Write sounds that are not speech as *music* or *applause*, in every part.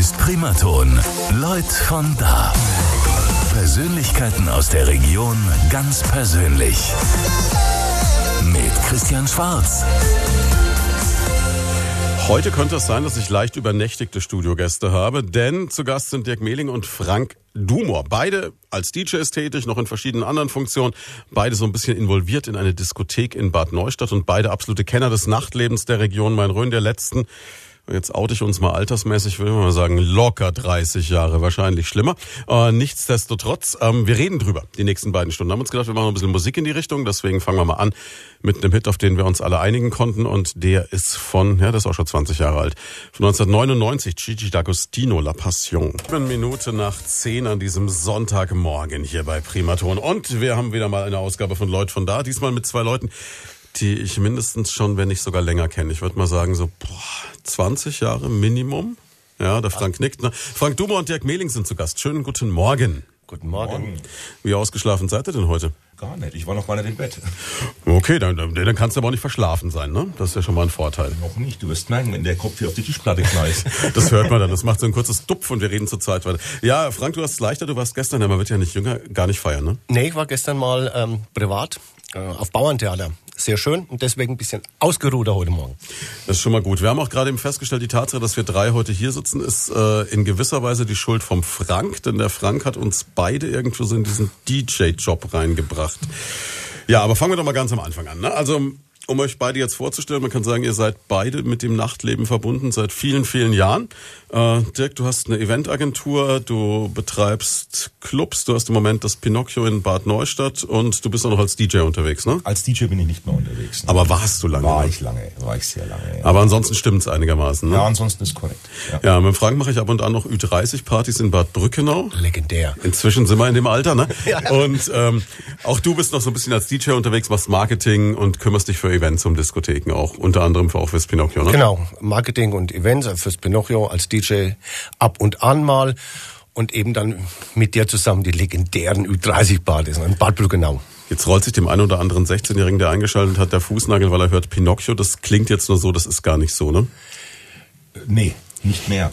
ist Primaton. Leut von da. Persönlichkeiten aus der Region ganz persönlich. Mit Christian Schwarz. Heute könnte es sein, dass ich leicht übernächtigte Studiogäste habe, denn zu Gast sind Dirk Mehling und Frank Dumor. Beide als DJs tätig, noch in verschiedenen anderen Funktionen. Beide so ein bisschen involviert in eine Diskothek in Bad Neustadt und beide absolute Kenner des Nachtlebens der Region Main-Rhön, der letzten jetzt oute ich uns mal altersmäßig, würde ich mal sagen, locker 30 Jahre, wahrscheinlich schlimmer. Äh, nichtsdestotrotz, ähm, wir reden drüber die nächsten beiden Stunden. Haben uns gedacht, wir machen ein bisschen Musik in die Richtung, deswegen fangen wir mal an mit einem Hit, auf den wir uns alle einigen konnten und der ist von, ja, das ist auch schon 20 Jahre alt, von 1999, Gigi D'Agostino, La Passion. Eine Minute nach 10 an diesem Sonntagmorgen hier bei Primaton und wir haben wieder mal eine Ausgabe von Leut von da, diesmal mit zwei Leuten, die ich mindestens schon, wenn nicht sogar länger kenne. Ich würde mal sagen, so boah, 20 Jahre Minimum. Ja, der Frank nickt. Ne? Frank Dummer und Dirk Mehling sind zu Gast. Schönen guten Morgen. Guten Morgen. Wie ausgeschlafen seid ihr denn heute? Gar nicht. Ich war noch gar nicht im Bett. Okay, dann, dann kannst du aber auch nicht verschlafen sein, ne? Das ist ja schon mal ein Vorteil. Noch nicht. Du wirst merken, wenn der Kopf hier auf die Tischplatte knallt. *laughs* das hört man dann. Das macht so ein kurzes Dupf und wir reden zur Zeit weiter. Ja, Frank, du hast es leichter. Du warst gestern, ja, man wird ja nicht jünger, gar nicht feiern, ne? Nee, ich war gestern mal ähm, privat äh, auf Bauerntheater sehr schön und deswegen ein bisschen ausgeruhter heute Morgen. Das ist schon mal gut. Wir haben auch gerade eben festgestellt, die Tatsache, dass wir drei heute hier sitzen, ist äh, in gewisser Weise die Schuld vom Frank, denn der Frank hat uns beide irgendwo so in diesen DJ-Job reingebracht. Ja, aber fangen wir doch mal ganz am Anfang an. Ne? Also um euch beide jetzt vorzustellen, man kann sagen, ihr seid beide mit dem Nachtleben verbunden seit vielen, vielen Jahren. Äh, Dirk, du hast eine Eventagentur, du betreibst Clubs, du hast im Moment das Pinocchio in Bad Neustadt und du bist auch noch als DJ unterwegs, ne? Als DJ bin ich nicht mehr unterwegs. Ne? Aber warst du lange? War ich lange, war ich sehr lange. Ja. Aber ansonsten stimmt's einigermaßen, ne? Ja, ansonsten ist korrekt. Ja, ja mit Frank mache ich ab und an noch Ü30-Partys in Bad Brückenau. Legendär. Inzwischen sind wir in dem Alter, ne? *laughs* ja. Und ähm, auch du bist noch so ein bisschen als DJ unterwegs, machst Marketing und kümmerst dich für Events um Diskotheken auch, unter anderem für auch fürs Pinocchio, ne? Genau, Marketing und Events fürs Pinocchio als DJ ab und an mal und eben dann mit dir zusammen die legendären Ü30-Partys in Bad Brückenau. Jetzt rollt sich dem einen oder anderen 16-Jährigen, der eingeschaltet hat, der Fußnagel, weil er hört Pinocchio. Das klingt jetzt nur so, das ist gar nicht so, ne? Nee, nicht mehr.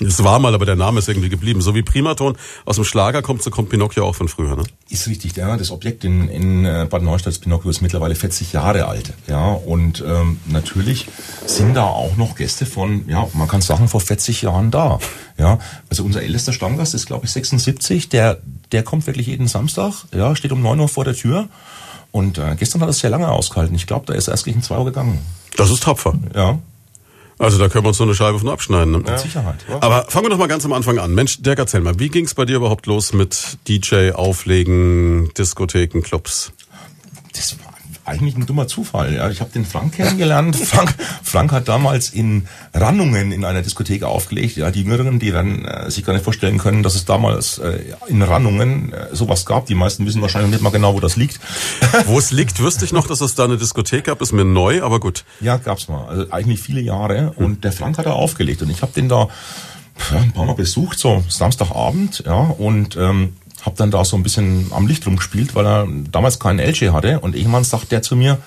Es war mal, aber der Name ist irgendwie geblieben. So wie Primaton aus dem Schlager kommt, so kommt Pinocchio auch von früher, ne? Ist richtig, ja. Das Objekt in, in äh, Bad Neustadt, Pinocchio, ist mittlerweile 40 Jahre alt. Ja, und ähm, natürlich sind da auch noch Gäste von, ja, man kann sagen, vor 40 Jahren da. Ja, also unser ältester Stammgast ist, glaube ich, 76. Der, der kommt wirklich jeden Samstag, ja, steht um 9 Uhr vor der Tür. Und äh, gestern hat er es sehr lange ausgehalten. Ich glaube, da ist er erst gegen 2 Uhr gegangen. Das ist tapfer. Ja. Also da können wir uns so eine Scheibe von abschneiden. Ne? Mit Sicherheit. Ja. Aber fangen wir doch mal ganz am Anfang an. Mensch, Dirk, erzähl mal, wie ging es bei dir überhaupt los mit DJ, Auflegen, Diskotheken, Clubs? Das war eigentlich ein dummer Zufall. Ja. Ich habe den Frank kennengelernt. *laughs* Frank, Frank hat damals in Rannungen in einer Diskothek aufgelegt. Ja, die Jüngeren, die dann äh, sich gar nicht vorstellen können, dass es damals äh, in Rannungen äh, sowas gab. Die meisten wissen wahrscheinlich nicht mal genau, wo das liegt. *laughs* wo es liegt, wüsste ich noch, dass es da eine Diskothek gab. Ist mir neu, aber gut. Ja, gab's mal. Also eigentlich viele Jahre. Und der Frank hat da aufgelegt. Und ich habe den da ja, ein paar Mal besucht, so Samstagabend. Ja, und ähm, habe dann da so ein bisschen am Licht rumgespielt, weil er damals keinen LG hatte. Und irgendwann sagt der zu mir,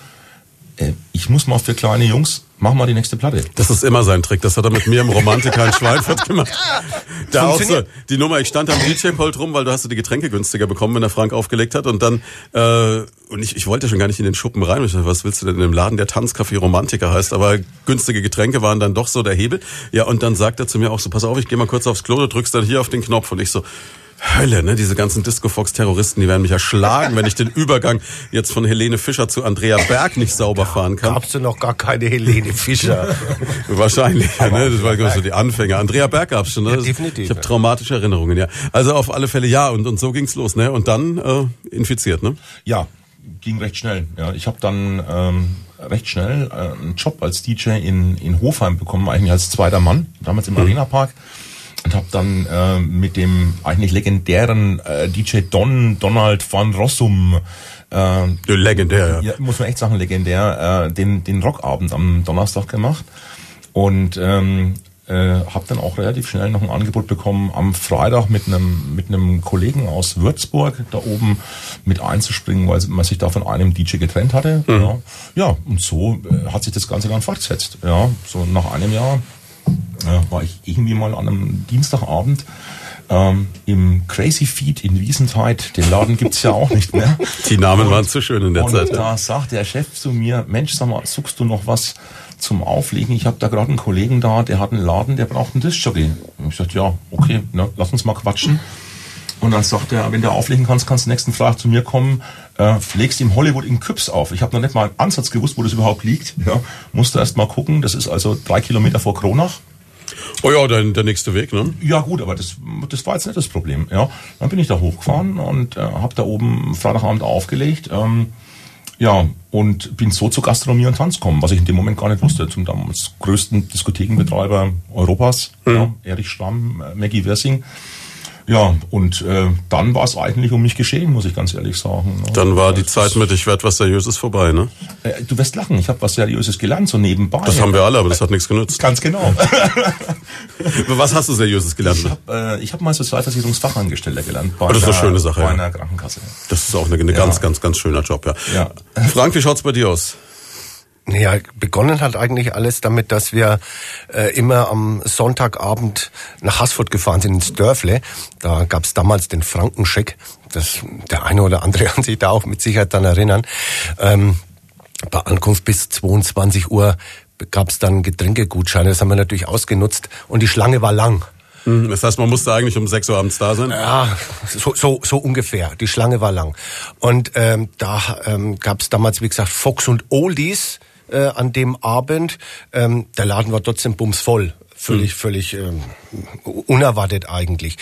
äh, ich muss mal für kleine Jungs, mach mal die nächste Platte. Das ist immer sein Trick. Das hat er mit mir im Romantiker in *laughs* Schweinfurt gemacht. Da auch so, die Nummer, ich stand am DJ-Pult rum, weil du hast du die Getränke günstiger bekommen, wenn der Frank aufgelegt hat. Und dann, äh, und ich, ich wollte schon gar nicht in den Schuppen rein. Ich dachte, was willst du denn in dem Laden, der Tanzcafé Romantiker heißt? Aber günstige Getränke waren dann doch so der Hebel. Ja, und dann sagt er zu mir auch so, pass auf, ich gehe mal kurz aufs Klo, du drückst dann hier auf den Knopf. Und ich so, Hölle, ne? Diese ganzen Disco-Fox-Terroristen, die werden mich erschlagen, wenn ich den *laughs* Übergang jetzt von Helene Fischer zu Andrea Berg nicht sauber fahren kann. Gab's du noch gar keine Helene Fischer? *laughs* Wahrscheinlich, Aber ne? Das war so die Anfänger. Andrea Berg gab's schon, ne? Ja, definitiv. Ich habe traumatische Erinnerungen, ja. Also auf alle Fälle ja, und, und so ging's los, ne? Und dann äh, infiziert, ne? Ja, ging recht schnell. Ja, ich habe dann ähm, recht schnell äh, einen Job als DJ in, in Hofheim bekommen, eigentlich als zweiter Mann, damals im mhm. Arena Park und habe dann äh, mit dem eigentlich legendären äh, DJ Don Donald van Rossum äh, legendär, ja. Muss man echt sagen, legendär, äh, den, den Rockabend am Donnerstag gemacht. Und ähm, äh, habe dann auch relativ schnell noch ein Angebot bekommen, am Freitag mit einem mit einem Kollegen aus Würzburg da oben mit einzuspringen, weil man sich da von einem DJ getrennt hatte. Mhm. Ja. ja, und so äh, hat sich das Ganze dann fortgesetzt. Ja, so nach einem Jahr äh, war ich irgendwie mal an einem Dienstagabend ähm, im Crazy Feed in Wiesentheit. Den Laden gibt's ja auch nicht mehr. *laughs* Die Namen waren zu schön in der und Zeit. da sagt der Chef zu mir, Mensch, sag mal, suchst du noch was zum Auflegen? Ich habe da gerade einen Kollegen da, der hat einen Laden, der braucht einen Diskjockey. Und ich sagte, ja, okay, ne, lass uns mal quatschen. Und dann sagt er, wenn du auflegen kannst, kannst du nächsten Freitag zu mir kommen, äh, legst im Hollywood in Küps auf. Ich habe noch nicht mal einen Ansatz gewusst, wo das überhaupt liegt. Ja, musste erst mal gucken. Das ist also drei Kilometer vor Kronach. Oh ja, der, der nächste Weg, ne? Ja gut, aber das, das war jetzt nicht das Problem. Ja, dann bin ich da hochgefahren und äh, habe da oben Freitagabend aufgelegt. Ähm, ja, und bin so zur Gastronomie und Tanz gekommen, was ich in dem Moment gar nicht wusste. Zum damals größten Diskothekenbetreiber Europas, ja, Erich Stamm, äh, Maggie Wersing. Ja, und äh, dann war es eigentlich um mich geschehen, muss ich ganz ehrlich sagen. ne? Dann war die Das- Zeit mit, ich werd was Seriöses vorbei, ne? Äh, du wirst lachen, ich habe was Seriöses gelernt, so nebenbei. Das haben wir alle, aber das hat nichts genützt. Ganz genau. *laughs* Was hast du Seriöses gelernt? Ich habe äh, ich hab mal Sozialversicherungsfachangestellter gelernt. Bei Oh, das ist eine schöne Sache, Bei ja. einer Krankenkasse. Das ist auch eine, eine ganz, ganz, ganz schöner Job, ja. Ja. Frank, wie schaut's bei dir aus? Ja, begonnen hat eigentlich alles damit, dass wir äh, immer am Sonntagabend nach Haßfurt gefahren sind ins Dörfle. Da gab's damals den Frankenscheck. Das, der eine oder andere *laughs* kann sich da auch mit Sicherheit dann erinnern. Ähm, bei Ankunft bis 22 Uhr gab's dann Getränkegutscheine. Das haben wir natürlich ausgenutzt. Und die Schlange war lang. Hm, Das heißt, man musste eigentlich um 6 Uhr abends da sein. Ja, so, so, so ungefähr. Die Schlange war lang. Und ähm, da ähm, gab es damals, wie gesagt, Fox und Oldies äh, an dem Abend. Ähm, der Laden war trotzdem bumsvoll. Völlig, völlig ähm, unerwartet eigentlich.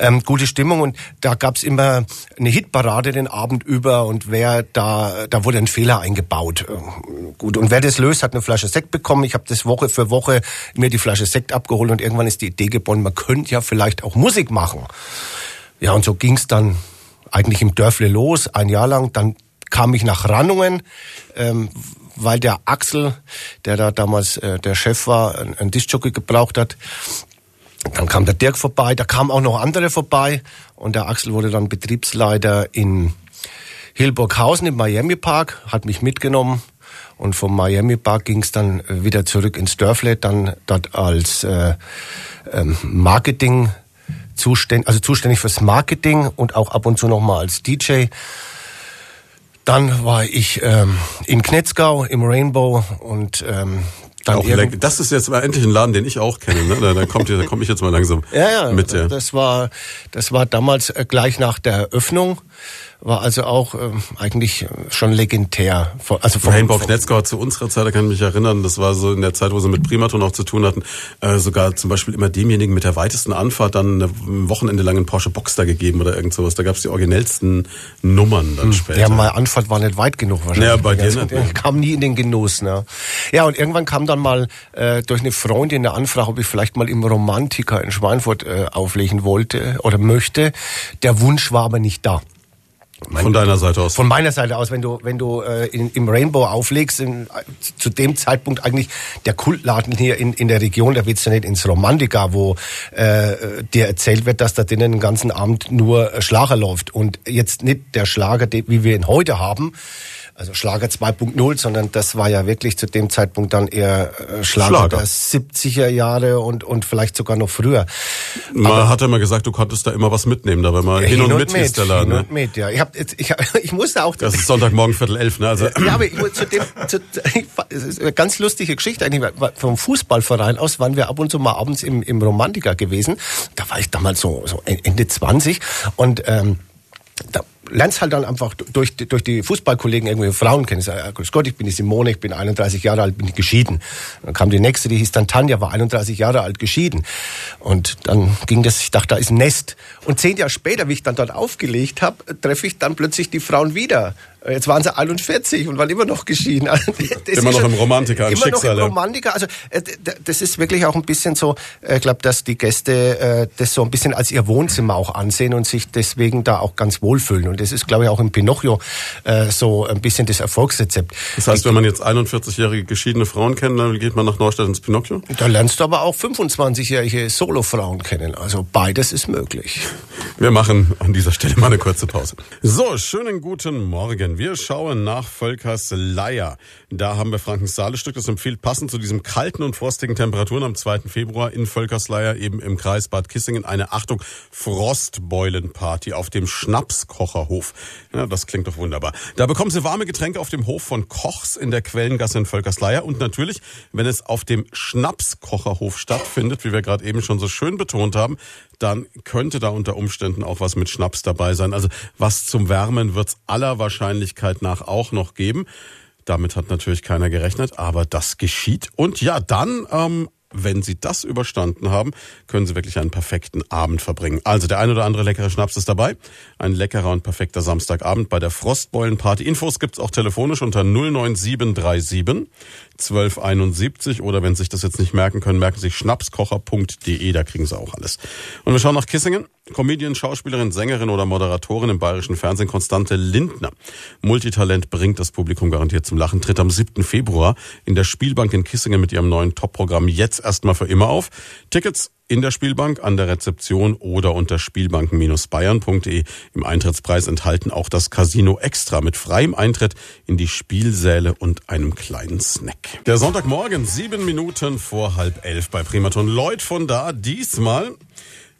Ähm, gute Stimmung und da gab's immer eine Hitparade den Abend über und wer da, da wurde ein Fehler eingebaut. Ähm, gut, und wer das löst, hat eine Flasche Sekt bekommen. Ich habe das Woche für Woche mir die Flasche Sekt abgeholt und irgendwann ist die Idee geboren, man könnte ja vielleicht auch Musik machen. Ja, und so ging's dann eigentlich im Dörfle los, ein Jahr lang. Dann kam ich nach Rannungen, ähm, weil der Axel, der da damals äh, der Chef war, ein, ein Diskjockey gebraucht hat. Dann kam der Dirk vorbei, da kamen auch noch andere vorbei und der Axel wurde dann Betriebsleiter in Hillburghausen im Miami Park, hat mich mitgenommen und vom Miami Park ging's dann äh, wieder zurück ins Dörfle, dann dort als äh, ähm, Marketing zuständig, also zuständig fürs Marketing und auch ab und zu noch mal als DJ. Dann war ich ähm, in Knetzgau im Rainbow und ähm, dann Auch irgend- leck- das ist jetzt mal endlich ein Laden, den ich auch kenne. Ne? Da, da kommt da komme ich jetzt mal langsam Ja, ja, mit. Ja. das war das war damals äh, gleich nach der Eröffnung, war also auch ähm, eigentlich schon legendär. Von- Also vom, Rainbow vom- Knetzgau zu unserer Zeit, da kann ich mich erinnern, das war so in der Zeit, wo sie mit Primaton auch zu tun hatten, äh, sogar zum Beispiel immer demjenigen mit der weitesten Anfahrt dann ein Wochenende lang einen Porsche Boxster gegeben oder irgend sowas. Da gab's die originellsten Nummern dann später. Ja, meine Antwort war nicht weit genug wahrscheinlich. Ja, bei dir nicht, Ich kam nie in den Genuss. Ne? Ja, und irgendwann kam dann mal äh, durch eine Freundin eine Anfrage, ob ich vielleicht mal im Romantiker in Schweinfurt äh, auflegen wollte oder möchte. Der Wunsch war aber nicht da. Von deiner Seite aus. Von meiner Seite aus, wenn du, wenn du äh, in, im Rainbow auflegst, in, zu dem Zeitpunkt eigentlich der Kultladen hier in, in der Region, da willst du nicht ins Romantika, wo äh, dir erzählt wird, dass da drinnen den ganzen Abend nur äh, Schlager läuft. Und jetzt nicht der Schlager, wie wir ihn heute haben, also Schlager 2.0, sondern das war ja wirklich zu dem Zeitpunkt dann eher äh, Schlager, Schlager. der 70er Jahre und, und vielleicht sogar noch früher. Man hat ja immer gesagt, du konntest da immer was mitnehmen, da war mal hin, und mit, hieß der Laden. hin Ne? und mit, ja. Ich, hab jetzt, ich, *laughs* ich musste auch Das ist Sonntagmorgen Viertel elf, ne? Also ja, aber ich, zu dem, zu, ich, eine ganz lustige Geschichte eigentlich. Vom Fußballverein aus waren wir ab und zu mal abends im, im Romantiker gewesen. Da war ich damals so, so Ende 20 und ähm, da lernst halt dann einfach durch, durch die Fußballkollegen irgendwie Frauen kennen. Ich sag, ja, grüß Gott, ich bin die Simone, ich bin 31 Jahre alt, bin geschieden. Dann kam die nächste, die hieß dann Tanja, war 31 Jahre alt, geschieden. Und dann ging das, ich dachte, da ist ein Nest. Und zehn Jahre später, wie ich dann dort aufgelegt habe, treffe ich dann plötzlich die Frauen wieder. Jetzt waren sie 41 und waren immer noch geschieden. *laughs* Das Immer noch schon- im Romantiker, im Immer Schicksal, noch im Romantiker. Also äh, das ist wirklich auch ein bisschen so, äh, ich glaube, dass die Gäste äh, das so ein bisschen als ihr Wohnzimmer auch ansehen und sich deswegen da auch ganz wohlfühlen. Und das ist, glaube ich, auch im Pinocchio äh, so ein bisschen das Erfolgsrezept. das heißt, wenn man jetzt 41-jährige geschiedene Frauen kennt, dann geht man nach Neustadt ins Pinocchio. Da lernst du aber auch 25-jährige Solofrauen kennen. Also beides ist möglich. Wir machen an dieser Stelle mal eine kurze Pause. So, schönen guten Morgen. Kissingen. Wir schauen nach Völkersleier. Da haben wir Frankens Saale-Stück. Das empfiehlt passend zu diesen kalten und frostigen Temperaturen am 2. Februar in Völkersleier eben im Kreis Bad Kissingen eine, Achtung, Frostbeulenparty auf dem Schnapskocherhof. Ja, das klingt doch wunderbar. Da bekommen Sie warme Getränke auf dem Hof von Kochs in der Quellengasse in Völkersleier und natürlich, wenn es auf dem Schnapskocherhof stattfindet, wie wir gerade eben schon so schön betont haben, dann könnte da unter Umständen auch was mit Schnaps dabei sein. Also was zum Wärmen wird's aller Wahrscheinlichkeit nach auch noch geben. Damit hat natürlich keiner gerechnet, aber das geschieht. Und ja, dann ähm, wenn Sie das überstanden haben, können Sie wirklich einen perfekten Abend verbringen. Also der ein oder andere leckere Schnaps ist dabei. Ein leckerer und perfekter Samstagabend bei der Frostbeulenparty. Infos gibt's auch telefonisch unter 09737 1271 oder wenn Sie sich das jetzt nicht merken können, merken Sie sich schnapskocher.de, da kriegen Sie auch alles. Und wir schauen nach Kissingen. Comedian, Schauspielerin, Sängerin oder Moderatorin im bayerischen Fernsehen Konstante Lindner. Multitalent bringt das Publikum garantiert zum Lachen, tritt am 7. Februar in der Spielbank in Kissingen mit ihrem neuen Top-Programm jetzt erstmal für immer auf. Tickets in der Spielbank, an der Rezeption oder unter spielbanken-bayern.de. Im Eintrittspreis enthalten auch das Casino Extra mit freiem Eintritt in die Spielsäle und einem kleinen Snack. Der Sonntagmorgen, sieben Minuten vor halb elf bei Primaton. Lloyd von da, diesmal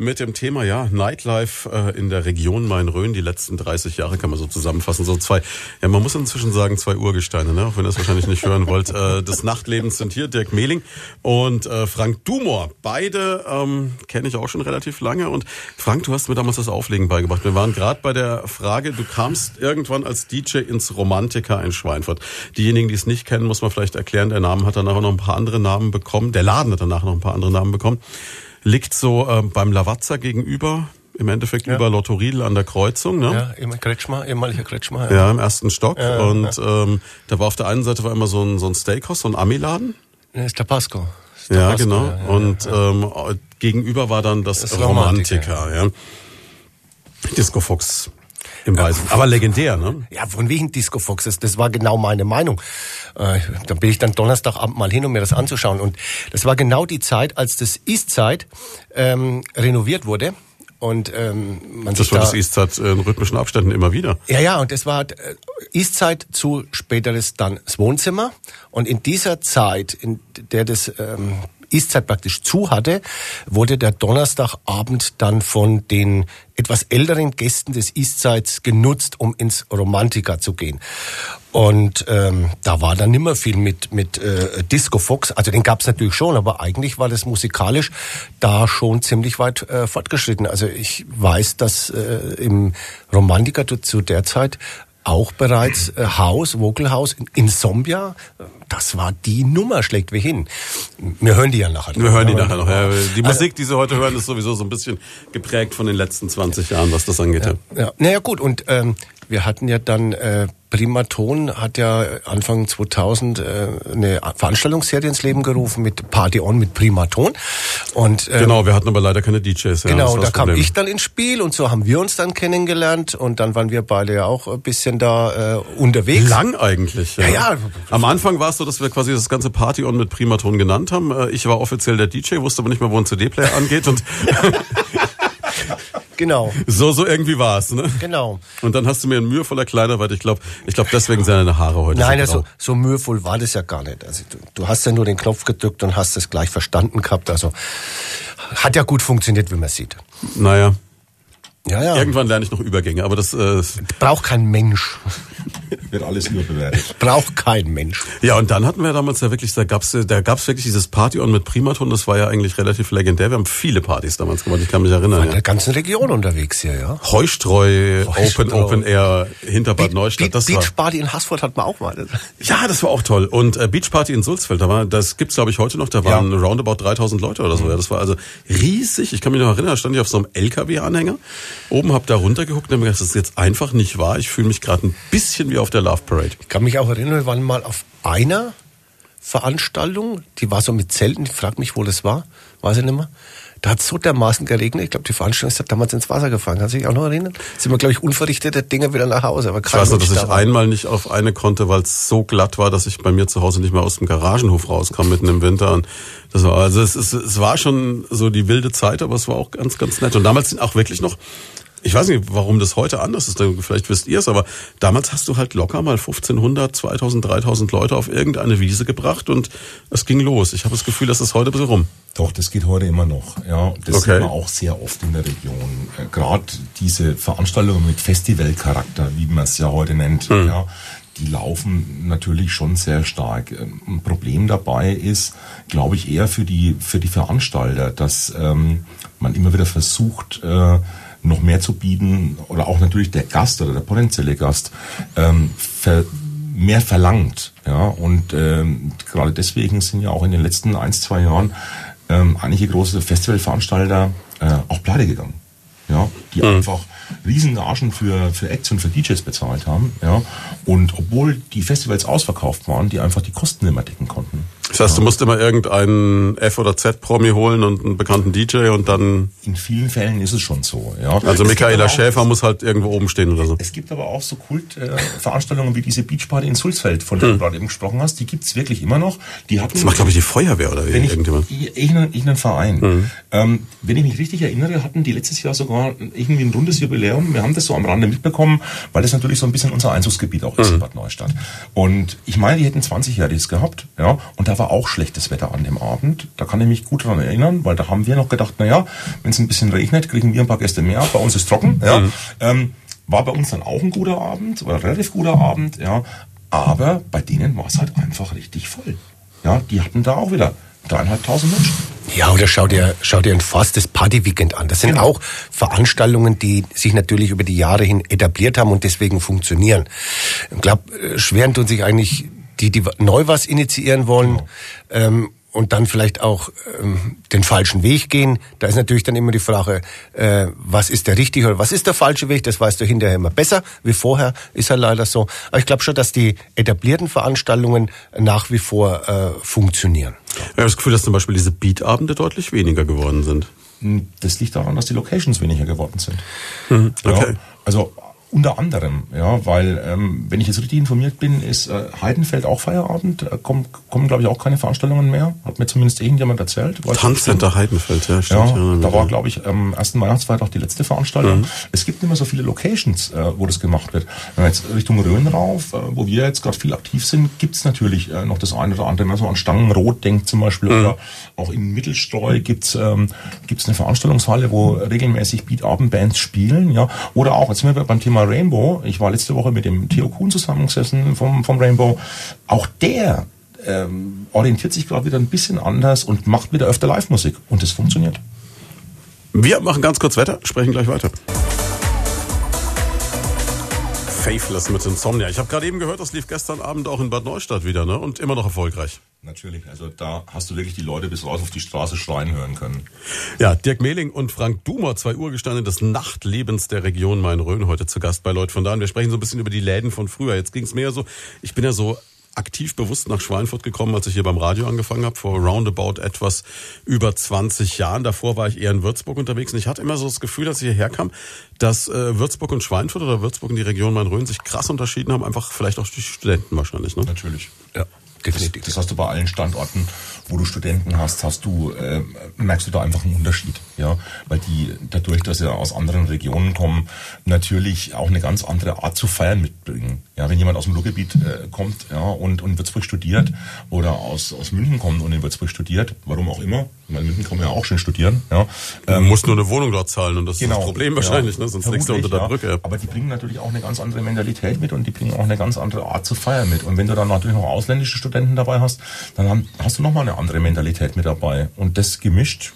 mit dem Thema ja Nightlife äh, in der Region Main-Rhön. Die letzten 30 Jahre kann man so zusammenfassen. So zwei ja man muss inzwischen sagen zwei Urgesteine ne? Auch wenn ihr es wahrscheinlich nicht hören wollt. Äh, des Nachtlebens sind hier Dirk Mehling und äh, Frank Dumor. Beide ähm, kenne ich auch schon relativ lange. Und Frank du hast mir damals das Auflegen beigebracht. Wir waren gerade bei der Frage du kamst irgendwann als DJ ins Romantika in Schweinfurt. Diejenigen die es nicht kennen muss man vielleicht erklären. Der Name hat danach auch noch ein paar andere Namen bekommen. Der Laden hat danach noch ein paar andere Namen bekommen liegt so äh, beim Lavazza gegenüber, im Endeffekt ja. über Lotto Riedel an der Kreuzung. Ne? Ja, immer Kretschmer, ehemaliger Kretschmer. Ja. ja, im ersten Stock. Ja, und Ähm, da war auf der einen Seite war immer so ein, so ein Steakhouse, so ein Ami-Laden. Ja, ist Tabasco. Ist ja, genau. Ja, und Ähm, gegenüber war dann das, das Romantiker. Ja. Disco Fox im Weißen. Aber legendär, ne? Ja, von wegen Disco Fox. Das, war genau meine Meinung. Äh, da bin ich dann Donnerstagabend mal hin, um mir das anzuschauen. Und das war genau die Zeit, als das Eastside ähm, renoviert wurde. Und ähm, man das war da, das Eastside in rhythmischen Abständen immer wieder. Ja, ja, und das war äh, Eastside zu späteres dann das Wohnzimmer. Und in dieser Zeit, in der das ähm, Eastside praktisch zu hatte, wurde der Donnerstagabend dann von den etwas älteren Gästen des Eastsides genutzt, um ins Romantika zu gehen. Und ähm, da war dann nimmer viel mit mit äh, Disco Fox. Also den gab's natürlich schon, aber eigentlich war das musikalisch da schon ziemlich weit äh, fortgeschritten. Also ich weiß, dass äh, im Romantika zu der Zeit auch bereits äh, House, Vocal House, Insomnia, das war die Nummer, schlägt wir hin. Wir hören die ja nachher. Wir hören die nachher noch. Ja. Die also, Musik, die Sie heute hören, ist sowieso so ein bisschen geprägt von den letzten 20 Jahren, was das angeht. Ja, ja. Naja gut, und ähm, wir hatten ja dann äh, Primaton hat ja Anfang 2000 äh, eine Veranstaltungsserie ins Leben gerufen mit Party On mit Primaton. Und, ähm, genau, wir hatten aber leider keine DJs. Ja, genau, da kam Problem. ich dann ins Spiel und so haben wir uns dann kennengelernt und dann waren wir beide ja auch ein bisschen da äh, unterwegs. Lang eigentlich. Ja. ja, ja. Am Anfang war es so, dass wir quasi das ganze Party On mit Primaton genannt haben. Äh, ich war offiziell der DJ, wusste aber nicht mehr, wo ein CD-Player angeht und *laughs* Genau. So, so irgendwie war es, ne? Genau. Und dann hast du mir ein mühevoller Kleider, weil ich glaube, ich glaube, deswegen sind deine Haare heute Nein, so, also, so mühevoll war das ja gar nicht. Also du, du hast ja nur den Knopf gedrückt und hast es gleich verstanden gehabt. Also hat ja gut funktioniert, wie man sieht. Naja. Ja, ja. Irgendwann lerne ich noch Übergänge, aber das äh, braucht kein Mensch. Wird alles überbewertet. Braucht kein Mensch. Ja, und dann hatten wir damals ja wirklich, da gab's, da gab's wirklich dieses Party-On mit Primaton, das war ja eigentlich relativ legendär. Wir haben viele Partys damals gemacht, ich kann mich erinnern. War in der ganzen Region unterwegs hier, ja. Heustreu, Heustreu. Open, Open Air, hinter Bad Be Neustadt. das Beach war, Party in Haßfurt hat man auch mal. Ja, das war auch toll. Und äh, Beach Party in Sulzfeld, da war, das gibt's glaube ich heute noch, da waren ja. roundabout 3000 Leute oder so. Mhm. Ja, das war also riesig. Ich kann mich noch erinnern, da stand ich auf so einem LKW-Anhänger, oben hab da runtergeguckt und hab mir gedacht, das ist jetzt einfach nicht wahr. Ich fühle mich gerade ein bisschen wie auf der Love Parade. Ich kann mich auch erinnern, wir waren mal auf einer Veranstaltung, die war so mit Zelten, ich frage mich, wo das war, weiß ich nicht mehr. Da hat so dermaßen geregnet. Ich glaube, die Veranstaltung ist damals ins Wasser gefallen. Kannst du dich auch noch erinnern? Sind wir, glaube ich, unverrichtete Dinge wieder nach Hause. Aber ich weiß noch, dass ich einmal nicht auf eine konnte, weil es so glatt war, dass ich bei mir zu Hause nicht mehr aus dem Garagenhof rauskam mitten im Winter. Und das war, also es, es, es war schon so die wilde Zeit, aber es war auch ganz, ganz nett. Und damals sind auch wirklich noch Ich weiß nicht, warum das heute anders ist. Vielleicht wisst ihr es, aber damals hast du halt locker mal 1500, 2000, 3000 Leute auf irgendeine Wiese gebracht und es ging los. Ich habe das Gefühl, das ist heute ein bisschen rum. Doch, das geht heute immer noch. Ja, das Okay. sieht man auch sehr oft in der Region. Äh, Gerade diese Veranstaltungen mit Festivalcharakter, wie man es ja heute nennt, ja, die laufen natürlich schon sehr stark. Ähm, Ein Problem dabei ist, glaube ich, eher für die für die Veranstalter, dass ähm, man immer wieder versucht, äh, noch mehr zu bieten oder auch natürlich der Gast oder der potenzielle Gast ähm, ver mehr verlangt. Ja, und ähm, gerade deswegen sind ja auch in den letzten ein, zwei Jahren ähm, einige große Festivalveranstalter äh, auch pleite gegangen. Ja, die einfach Riesengagen für, für Acts und für DJs bezahlt haben. Ja, und obwohl die Festivals ausverkauft waren, die einfach die Kosten immer decken konnten. Das heißt, du musst immer irgendeinen F- oder Z-Promi holen und einen bekannten DJ und dann, In vielen Fällen ist es schon so. Ja. also Es gibt Michaela Schäfer muss halt irgendwo oben stehen oder so. Es gibt aber auch so Kultveranstaltungen äh, wie diese Beachparty in Sulzfeld, von der du gerade eben gesprochen hast. Die gibt's wirklich immer noch. Die hatten Das macht, glaube ich, die Feuerwehr oder wenn irgendjemand. ich, irgendein, Verein. Ähm, wenn ich mich richtig erinnere, hatten die letztes Jahr sogar irgendwie ein rundes Jubiläum. Wir haben das so am Rande mitbekommen, weil das natürlich so ein bisschen unser Einzugsgebiet auch ist in Bad Neustadt. Und ich meine, die hätten 20-Jähriges gehabt, ja, und da war auch schlechtes Wetter an dem Abend. Da kann ich mich gut dran erinnern, weil da haben wir noch gedacht, na ja, wenn es ein bisschen regnet, kriegen wir ein paar Gäste mehr. Bei uns ist trocken, ja. Ähm, war bei uns dann auch ein guter Abend oder relativ guter Abend, ja. Aber bei denen war es halt einfach richtig voll. Ja, die hatten da auch wieder dreieinhalbtausend Menschen. Ja, oder schau dir, schau dir ein fastes Partyweekend an. Das sind Genau. auch Veranstaltungen, die sich natürlich über die Jahre hin etabliert haben und deswegen funktionieren. Ich glaube, schweren tun sich eigentlich die, die neu was initiieren wollen. Genau. Ähm, und dann vielleicht auch ähm, den falschen Weg gehen. Da ist natürlich dann immer die Frage, äh, was ist der richtige oder was ist der falsche Weg? Das weißt du hinterher immer besser wie vorher, ist ja leider so. Aber ich glaube schon, dass die etablierten Veranstaltungen nach wie vor äh, funktionieren. Ich habe das Gefühl, dass zum Beispiel diese Beatabende deutlich weniger geworden sind. Das liegt daran, dass die Locations weniger geworden sind. okay. Ja, also unter anderem, ja, weil ähm, wenn ich jetzt richtig informiert bin, ist äh, Heidenfeld auch Feierabend, äh, kommen, kommen glaube ich auch keine Veranstaltungen mehr, hat mir zumindest irgendjemand erzählt. Tanzcenter Heidenfeld, ja, Ja, stimmt. ja, da war, glaube ich, am ersten Weihnachtsfeiertag die letzte Veranstaltung. Es gibt nicht mehr so viele Locations, äh, wo das gemacht wird. Wenn man jetzt Richtung Rhön rauf, äh, wo wir jetzt gerade viel aktiv sind, gibt's natürlich äh, noch das eine oder andere. Wenn man so an Stangenrot denkt zum Beispiel, oder auch in Mittelstreu gibt's ähm, gibt's eine Veranstaltungshalle, wo regelmäßig Beat-Abend-Bands spielen. ja Oder auch, jetzt sind wir beim Thema Rainbow. Ich war letzte Woche mit dem Theo Kuhn zusammengesessen vom, vom Rainbow. Auch der ähm, orientiert sich gerade wieder ein bisschen anders und macht wieder öfter Live-Musik. Und das funktioniert. Wir machen ganz kurz Wetter, sprechen gleich weiter. Faithless mit Insomnia. Ich habe gerade eben gehört, das lief gestern Abend auch in Bad Neustadt wieder, ne? Und immer noch erfolgreich. Natürlich, also da hast du wirklich die Leute bis raus auf die Straße schreien hören können. Ja, Dirk Mehling und Frank Dumer, zwei Urgesteine des Nachtlebens der Region Main-Rhön, heute zu Gast bei Leut von da. Und wir sprechen so ein bisschen über die Läden von früher. Jetzt ging es mehr so, ich bin ja so aktiv bewusst nach Schweinfurt gekommen, als ich hier beim Radio angefangen habe, vor roundabout etwas über 20 Jahren. Davor war ich eher in Würzburg unterwegs und ich hatte immer so das Gefühl, als ich hierher kam, dass äh, Würzburg und Schweinfurt oder Würzburg und die Region Main-Rhön sich krass unterschieden haben, einfach vielleicht auch durch Studenten wahrscheinlich. Ne? Natürlich. Ja, definitiv. das hast du bei allen Standorten, wo du Studenten hast, hast du, äh, merkst du da einfach einen Unterschied. Ja, weil die dadurch, dass sie aus anderen Regionen kommen, natürlich auch eine ganz andere Art zu feiern mitbringen. Ja, wenn jemand aus dem Ruhrgebiet äh, kommt ja, und, und in Würzburg studiert oder aus, aus München kommt und in Würzburg studiert, warum auch immer, weil in München kann man ja auch schön studieren. Ja, Du musst nur eine Wohnung dort zahlen und das ist das Problem wahrscheinlich, ja, ne? sonst liegst du unter der ja. Brücke. Aber die bringen natürlich auch eine ganz andere Mentalität mit und die bringen auch eine ganz andere Art zu feiern mit. Und wenn du dann natürlich noch ausländische Studenten dabei hast, dann hast du nochmal eine andere Mentalität mit dabei. Und das gemischt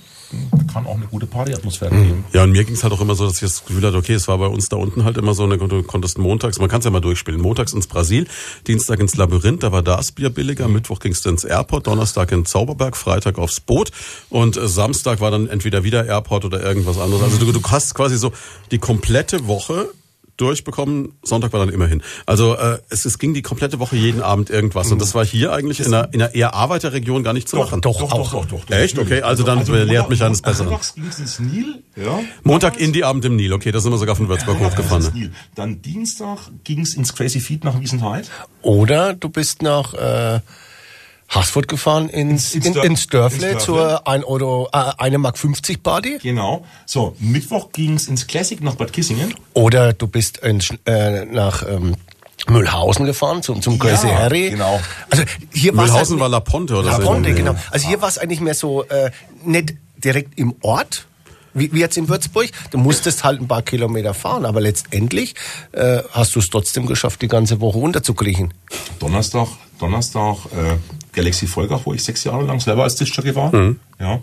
kann auch eine gute Partyatmosphäre geben. Ja, und mir ging es halt auch immer so, dass ich das Gefühl hatte, okay, es war bei uns da unten halt immer so, eine, du konntest montags, man kann es ja mal durchspielen, montags ins Brasil, Dienstag ins Labyrinth, da war das Bier billiger, Mittwoch ging es ins Airport, Donnerstag in Zauberberg, Freitag aufs Boot und äh, Samstag war dann entweder wieder Airport oder irgendwas anderes. Also du, du hast quasi so die komplette Woche durchbekommen, Sonntag war dann immerhin. Also äh, es, es ging die komplette Woche jeden Abend irgendwas und das war hier eigentlich in einer, in einer eher Arbeiterregion gar nicht zu machen. doch, auch. Echt? Okay, also dann belehrt mich eines Besseren. Montags ging es ins Nil. Ja, Montag Indie-Abend im Nil, okay, da sind wir sogar von Würzburg hochgefahren. Dann Dienstag ging es ins Crazy Feet nach Wiesenthal. Oder du bist nach äh, Haßfurt gefahren ins, Ins- in, ins Dörf- ins Dörfle ins zur 1 Euro, äh, 1 Mark 50 Party. Genau. So, Mittwoch ging's ins Classic nach Bad Kissingen. Oder du bist ins, äh, nach ähm, Mühlhausen gefahren zum, zum Crazy Ja, Harry. genau. Also hier war's Mühlhausen war La Ponte oder La so. Ponte, Ja. genau. Also hier war es eigentlich mehr so äh, nicht direkt im Ort. Wie, wie jetzt in Würzburg, du musstest halt ein paar Kilometer fahren, aber letztendlich äh, hast du es trotzdem geschafft, die ganze Woche runterzukriechen. Donnerstag, Donnerstag, äh, Galaxy Volgach, wo ich sechs Jahre lang selber als Diskjockey war. Ja.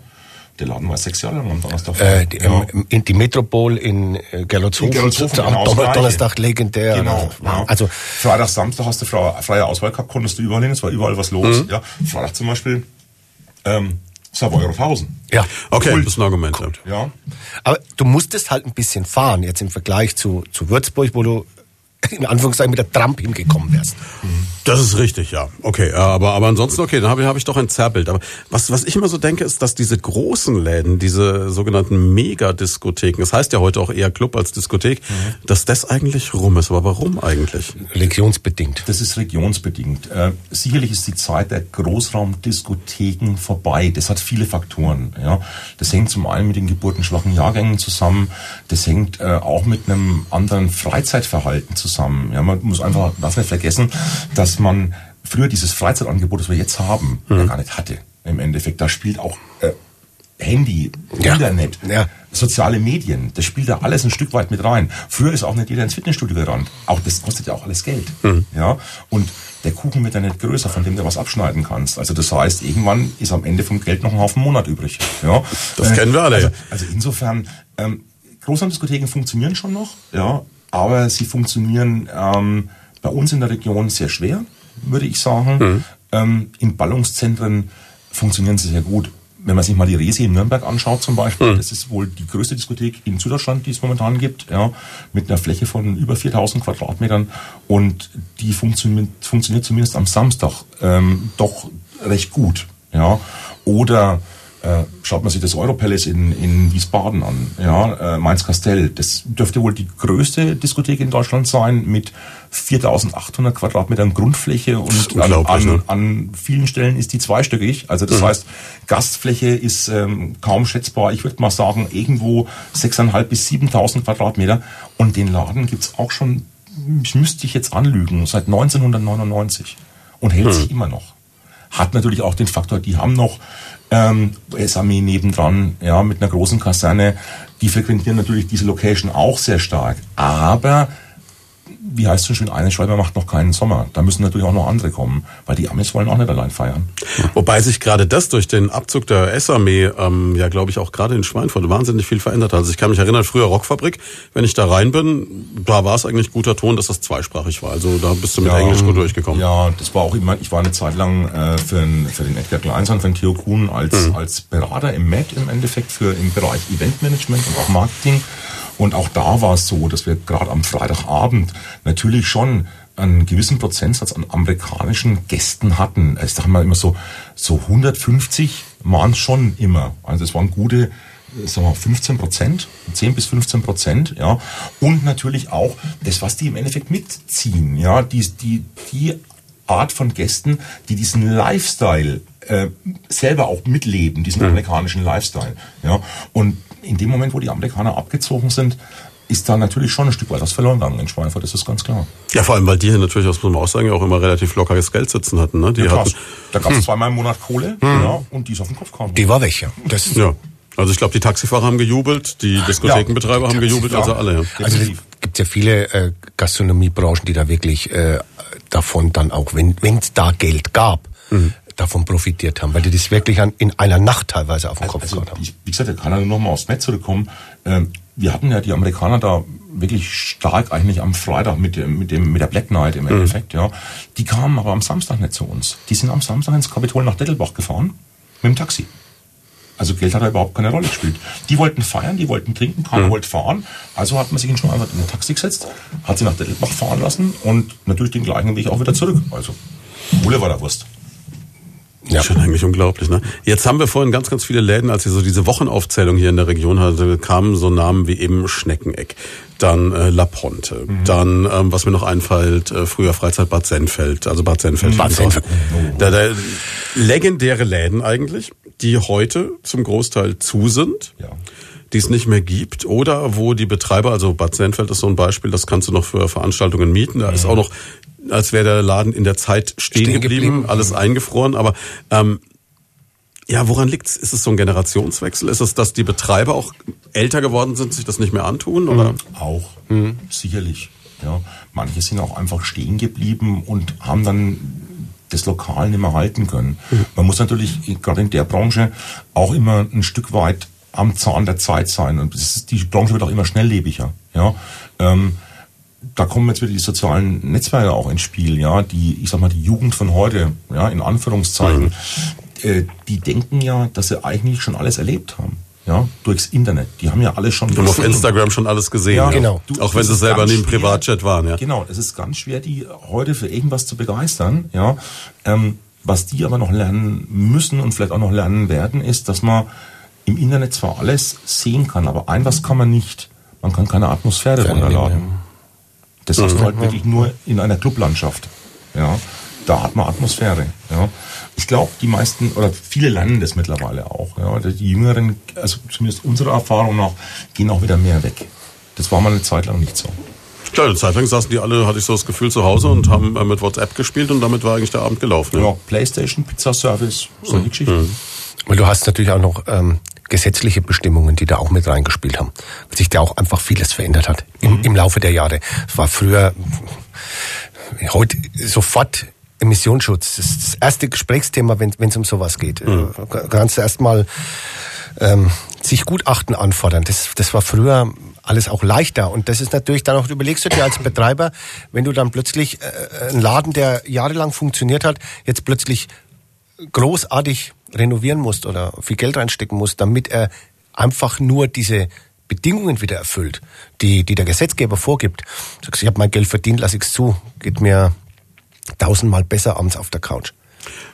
Der Laden war sechs Jahre lang am Donnerstag. Äh, die, ja. ähm, in die Metropol in Gerolzhofen, am genau, das Donner-. Donnerstag legendär. Genau. Also, ja. also Freitag, Samstag hast du freie, freie Auswahl gehabt, konntest du überall hin, es war überall was los. Ja. Freitag zum Beispiel ähm, Savoy Rothausen. ja. Okay, das ist ein Argument. Ja. Ja. Aber du musstest halt ein bisschen fahren, jetzt im Vergleich zu, zu Würzburg, wo du *laughs* in Anführungszeichen mit der Tramp hingekommen wärst. Das ist richtig, ja. Okay, äh, aber, aber ansonsten, okay, dann habe ich, hab ich doch ein Zerrbild. Aber was, was ich immer so denke, ist, dass diese großen Läden, diese sogenannten Megadiskotheken, das heißt ja heute auch eher Club als Diskothek, dass das eigentlich rum ist. Aber warum eigentlich? Legionsbedingt. Das ist regionsbedingt. Äh, sicherlich ist die Zeit der Großraumdiskotheken vorbei. Das hat viele Faktoren. Ja. Das hängt zum einen mit den geburtenschwachen Jahrgängen zusammen. Das hängt äh, auch mit einem anderen Freizeitverhalten zusammen. Ja, man muss einfach darf nicht vergessen, dass man früher dieses Freizeitangebot, das wir jetzt haben, ja gar nicht hatte. Im Endeffekt, da spielt auch äh, Handy, Ja. Internet, Ja. soziale Medien, das spielt da alles ein Stück weit mit rein. Früher ist auch nicht jeder ins Fitnessstudio gerannt. Auch das kostet ja auch alles Geld. Mhm. Ja, und der Kuchen wird ja nicht größer, von dem du was abschneiden kannst. Also das heißt, irgendwann ist am Ende vom Geld noch ein Haufen Monat übrig. Ja, Das kennen wir alle, Also, also insofern, ähm, Großraumdiskotheken funktionieren schon noch, ja, aber sie funktionieren ähm, bei uns in der Region sehr schwer, würde ich sagen. Mhm. Ähm, in Ballungszentren funktionieren sie sehr gut. Wenn man sich mal die Resi in Nürnberg anschaut zum Beispiel, Mhm. das ist wohl die größte Diskothek in Süddeutschland, die es momentan gibt, ja, mit einer Fläche von über 4000 Quadratmetern und die funktioniert, funktioniert zumindest am Samstag ähm, doch recht gut. Ja. Oder äh, schaut man sich das Europalace in, in Wiesbaden an, ja, äh, Mainz-Kastell. Das dürfte wohl die größte Diskothek in Deutschland sein mit 4800 Quadratmetern Grundfläche und an, an, ne? an vielen Stellen ist die zweistöckig. Also das heißt, Gastfläche ist ähm, kaum schätzbar. Ich würde mal sagen, irgendwo 6.500 bis 7.000 Quadratmeter. Und den Laden gibt's auch schon, ich müsste ich jetzt anlügen, seit 1999 und hält sich immer noch hat natürlich auch den Faktor, die haben noch ähm, US-Armee nebendran, ja, mit einer großen Kaserne. Die frequentieren natürlich diese Location auch sehr stark. Aber wie heißt es so schön, eine Schwalbe macht noch keinen Sommer. Da müssen natürlich auch noch andere kommen, weil die Amis wollen auch nicht allein feiern. Wobei sich gerade das durch den Abzug der S-Armee, ähm, ja glaube ich auch gerade in Schweinfurt wahnsinnig viel verändert hat. Also ich kann mich erinnern, früher Rockfabrik, wenn ich da rein bin, da war es eigentlich guter Ton, dass das zweisprachig war. Also da bist du mit Englisch gut durchgekommen. Ja, das war auch immer, ich war eine Zeit lang äh, für, den, für den Edgar Kleinsan, für den Theo Kuhn als, Mhm. als Berater im MED im Endeffekt für im Bereich Eventmanagement und auch Marketing. Und auch da war es so, dass wir gerade am Freitagabend natürlich schon einen gewissen Prozentsatz an amerikanischen Gästen hatten. Ich sag mal immer so, so 150 waren es schon immer. Also es waren gute, sagen wir, 15 Prozent, 10 bis 15 Prozent, ja. Und natürlich auch das, was die im Endeffekt mitziehen, ja, die, die, die Art von Gästen, die diesen Lifestyle äh, selber auch mitleben, diesen amerikanischen Lifestyle, ja. Und in dem Moment, wo die Amerikaner abgezogen sind, ist da natürlich schon ein Stück weit was verloren gegangen in Schweinfurt, das ist ganz klar. Ja, vor allem, weil die hier natürlich, das muss man auch sagen, auch immer relativ lockeres Geld sitzen hatten. Ne? Die Ja, hatten. Da gab es zweimal im Monat Kohle, ja, und die ist auf den Kopf gekommen. Die war weg, ja. Das, ja. Also ich glaube, die Taxifahrer haben gejubelt, die Diskothekenbetreiber haben gejubelt, also alle. Ja. Also es gibt ja viele äh, Gastronomiebranchen, die da wirklich äh, davon dann auch, wenn es da Geld gab, davon profitiert haben, weil die das wirklich an, in einer Nacht teilweise auf den Kopf Also, gehabt haben. ich, wie gesagt, da kann er nur noch mal aufs Netz zurückkommen. Ähm, wir hatten ja die Amerikaner da wirklich stark eigentlich am Freitag mit dem, mit dem, mit der Black Night im Endeffekt, ja. Die kamen aber am Samstag nicht zu uns. Die sind am Samstag ins Kapitol nach Dettelbach gefahren mit dem Taxi. Also Geld hat da überhaupt keine Rolle gespielt. Die wollten feiern, die wollten trinken, keiner wollte fahren. Also hat man sich schon einfach in ein Taxi gesetzt, hat sie nach Dettelbach fahren lassen und natürlich den gleichen Weg auch wieder zurück. Also Kohle war da Wurst. Ja. Schon eigentlich unglaublich, ne? Jetzt haben wir vorhin ganz, ganz viele Läden, als ich so diese Wochenaufzählung hier in der Region hatte, kamen so Namen wie eben Schneckeneck, dann äh, La Ponte, mhm. dann, ähm, was mir noch einfällt, äh, früher Freizeit Bad Senfeld, also Bad Senfeld. Bad Senfeld. Oh. Da, da, legendäre Läden eigentlich, die heute zum Großteil zu sind. Ja die es nicht mehr gibt oder wo die Betreiber, also Bad Senfeld ist so ein Beispiel, das kannst du noch für Veranstaltungen mieten, da ist auch noch als wäre der Laden in der Zeit stehen, stehen geblieben, geblieben, alles eingefroren. Aber ähm, ja, woran liegt's? Ist es so ein Generationswechsel? Ist es, dass die Betreiber auch älter geworden sind, sich das nicht mehr antun? Oder? Mhm. Auch, mhm. sicherlich. Ja, manche sind auch einfach stehen geblieben und haben dann das Lokal nicht mehr halten können. Mhm. Man muss natürlich gerade in der Branche auch immer ein Stück weit am Zahn der Zeit sein und ist, die Branche wird auch immer schnelllebiger. Ja, ähm, da kommen jetzt wieder die sozialen Netzwerke auch ins Spiel, ja, die, ich sag mal, die Jugend von heute, ja, in Anführungszeichen, mhm. äh, die denken ja, dass sie eigentlich schon alles erlebt haben. Ja, durchs Internet. Die haben ja alles schon Und auf Instagram schon alles gesehen. Ja, genau. Du, auch wenn sie selber nie im Privatchat waren, ja. Genau, es ist ganz schwer, die heute für irgendwas zu begeistern, ja. Ähm, was die aber noch lernen müssen und vielleicht auch noch lernen werden, ist, dass man im Internet zwar alles sehen kann, aber ein was kann man nicht. Man kann keine Atmosphäre runterladen. Ja. Das hast du halt wirklich nur in einer Clublandschaft. Ja, da hat man Atmosphäre. Ja. Ich glaube, die meisten oder viele lernen das mittlerweile auch. Ja. Die Jüngeren, also zumindest unserer Erfahrung nach, gehen auch wieder mehr weg. Das war mal eine Zeit lang nicht so. Klar, eine Zeit lang saßen die alle, hatte ich so das Gefühl, zu Hause und haben äh, mit WhatsApp gespielt und damit war eigentlich der Abend gelaufen. Ja, Playstation, Pizza Service, solche mhm. Geschichten. Mhm. Weil du hast natürlich auch noch ähm, gesetzliche Bestimmungen, die da auch mit reingespielt haben. Weil sich da auch einfach vieles verändert hat im, mhm. im Laufe der Jahre. Es war früher, heute sofort Emissionsschutz. Das ist das erste Gesprächsthema, wenn es um sowas geht. Mhm. Kannst du erstmal ähm, sich Gutachten anfordern. Das, das war früher alles auch leichter. Und das ist natürlich dann auch, überlegst du dir als Betreiber, wenn du dann plötzlich äh, einen Laden, der jahrelang funktioniert hat, jetzt plötzlich großartig renovieren musst oder viel Geld reinstecken musst, damit er einfach nur diese Bedingungen wieder erfüllt, die, die der Gesetzgeber vorgibt. Sagst, ich habe mein Geld verdient, lass ich's zu, geht mir tausendmal besser abends auf der Couch.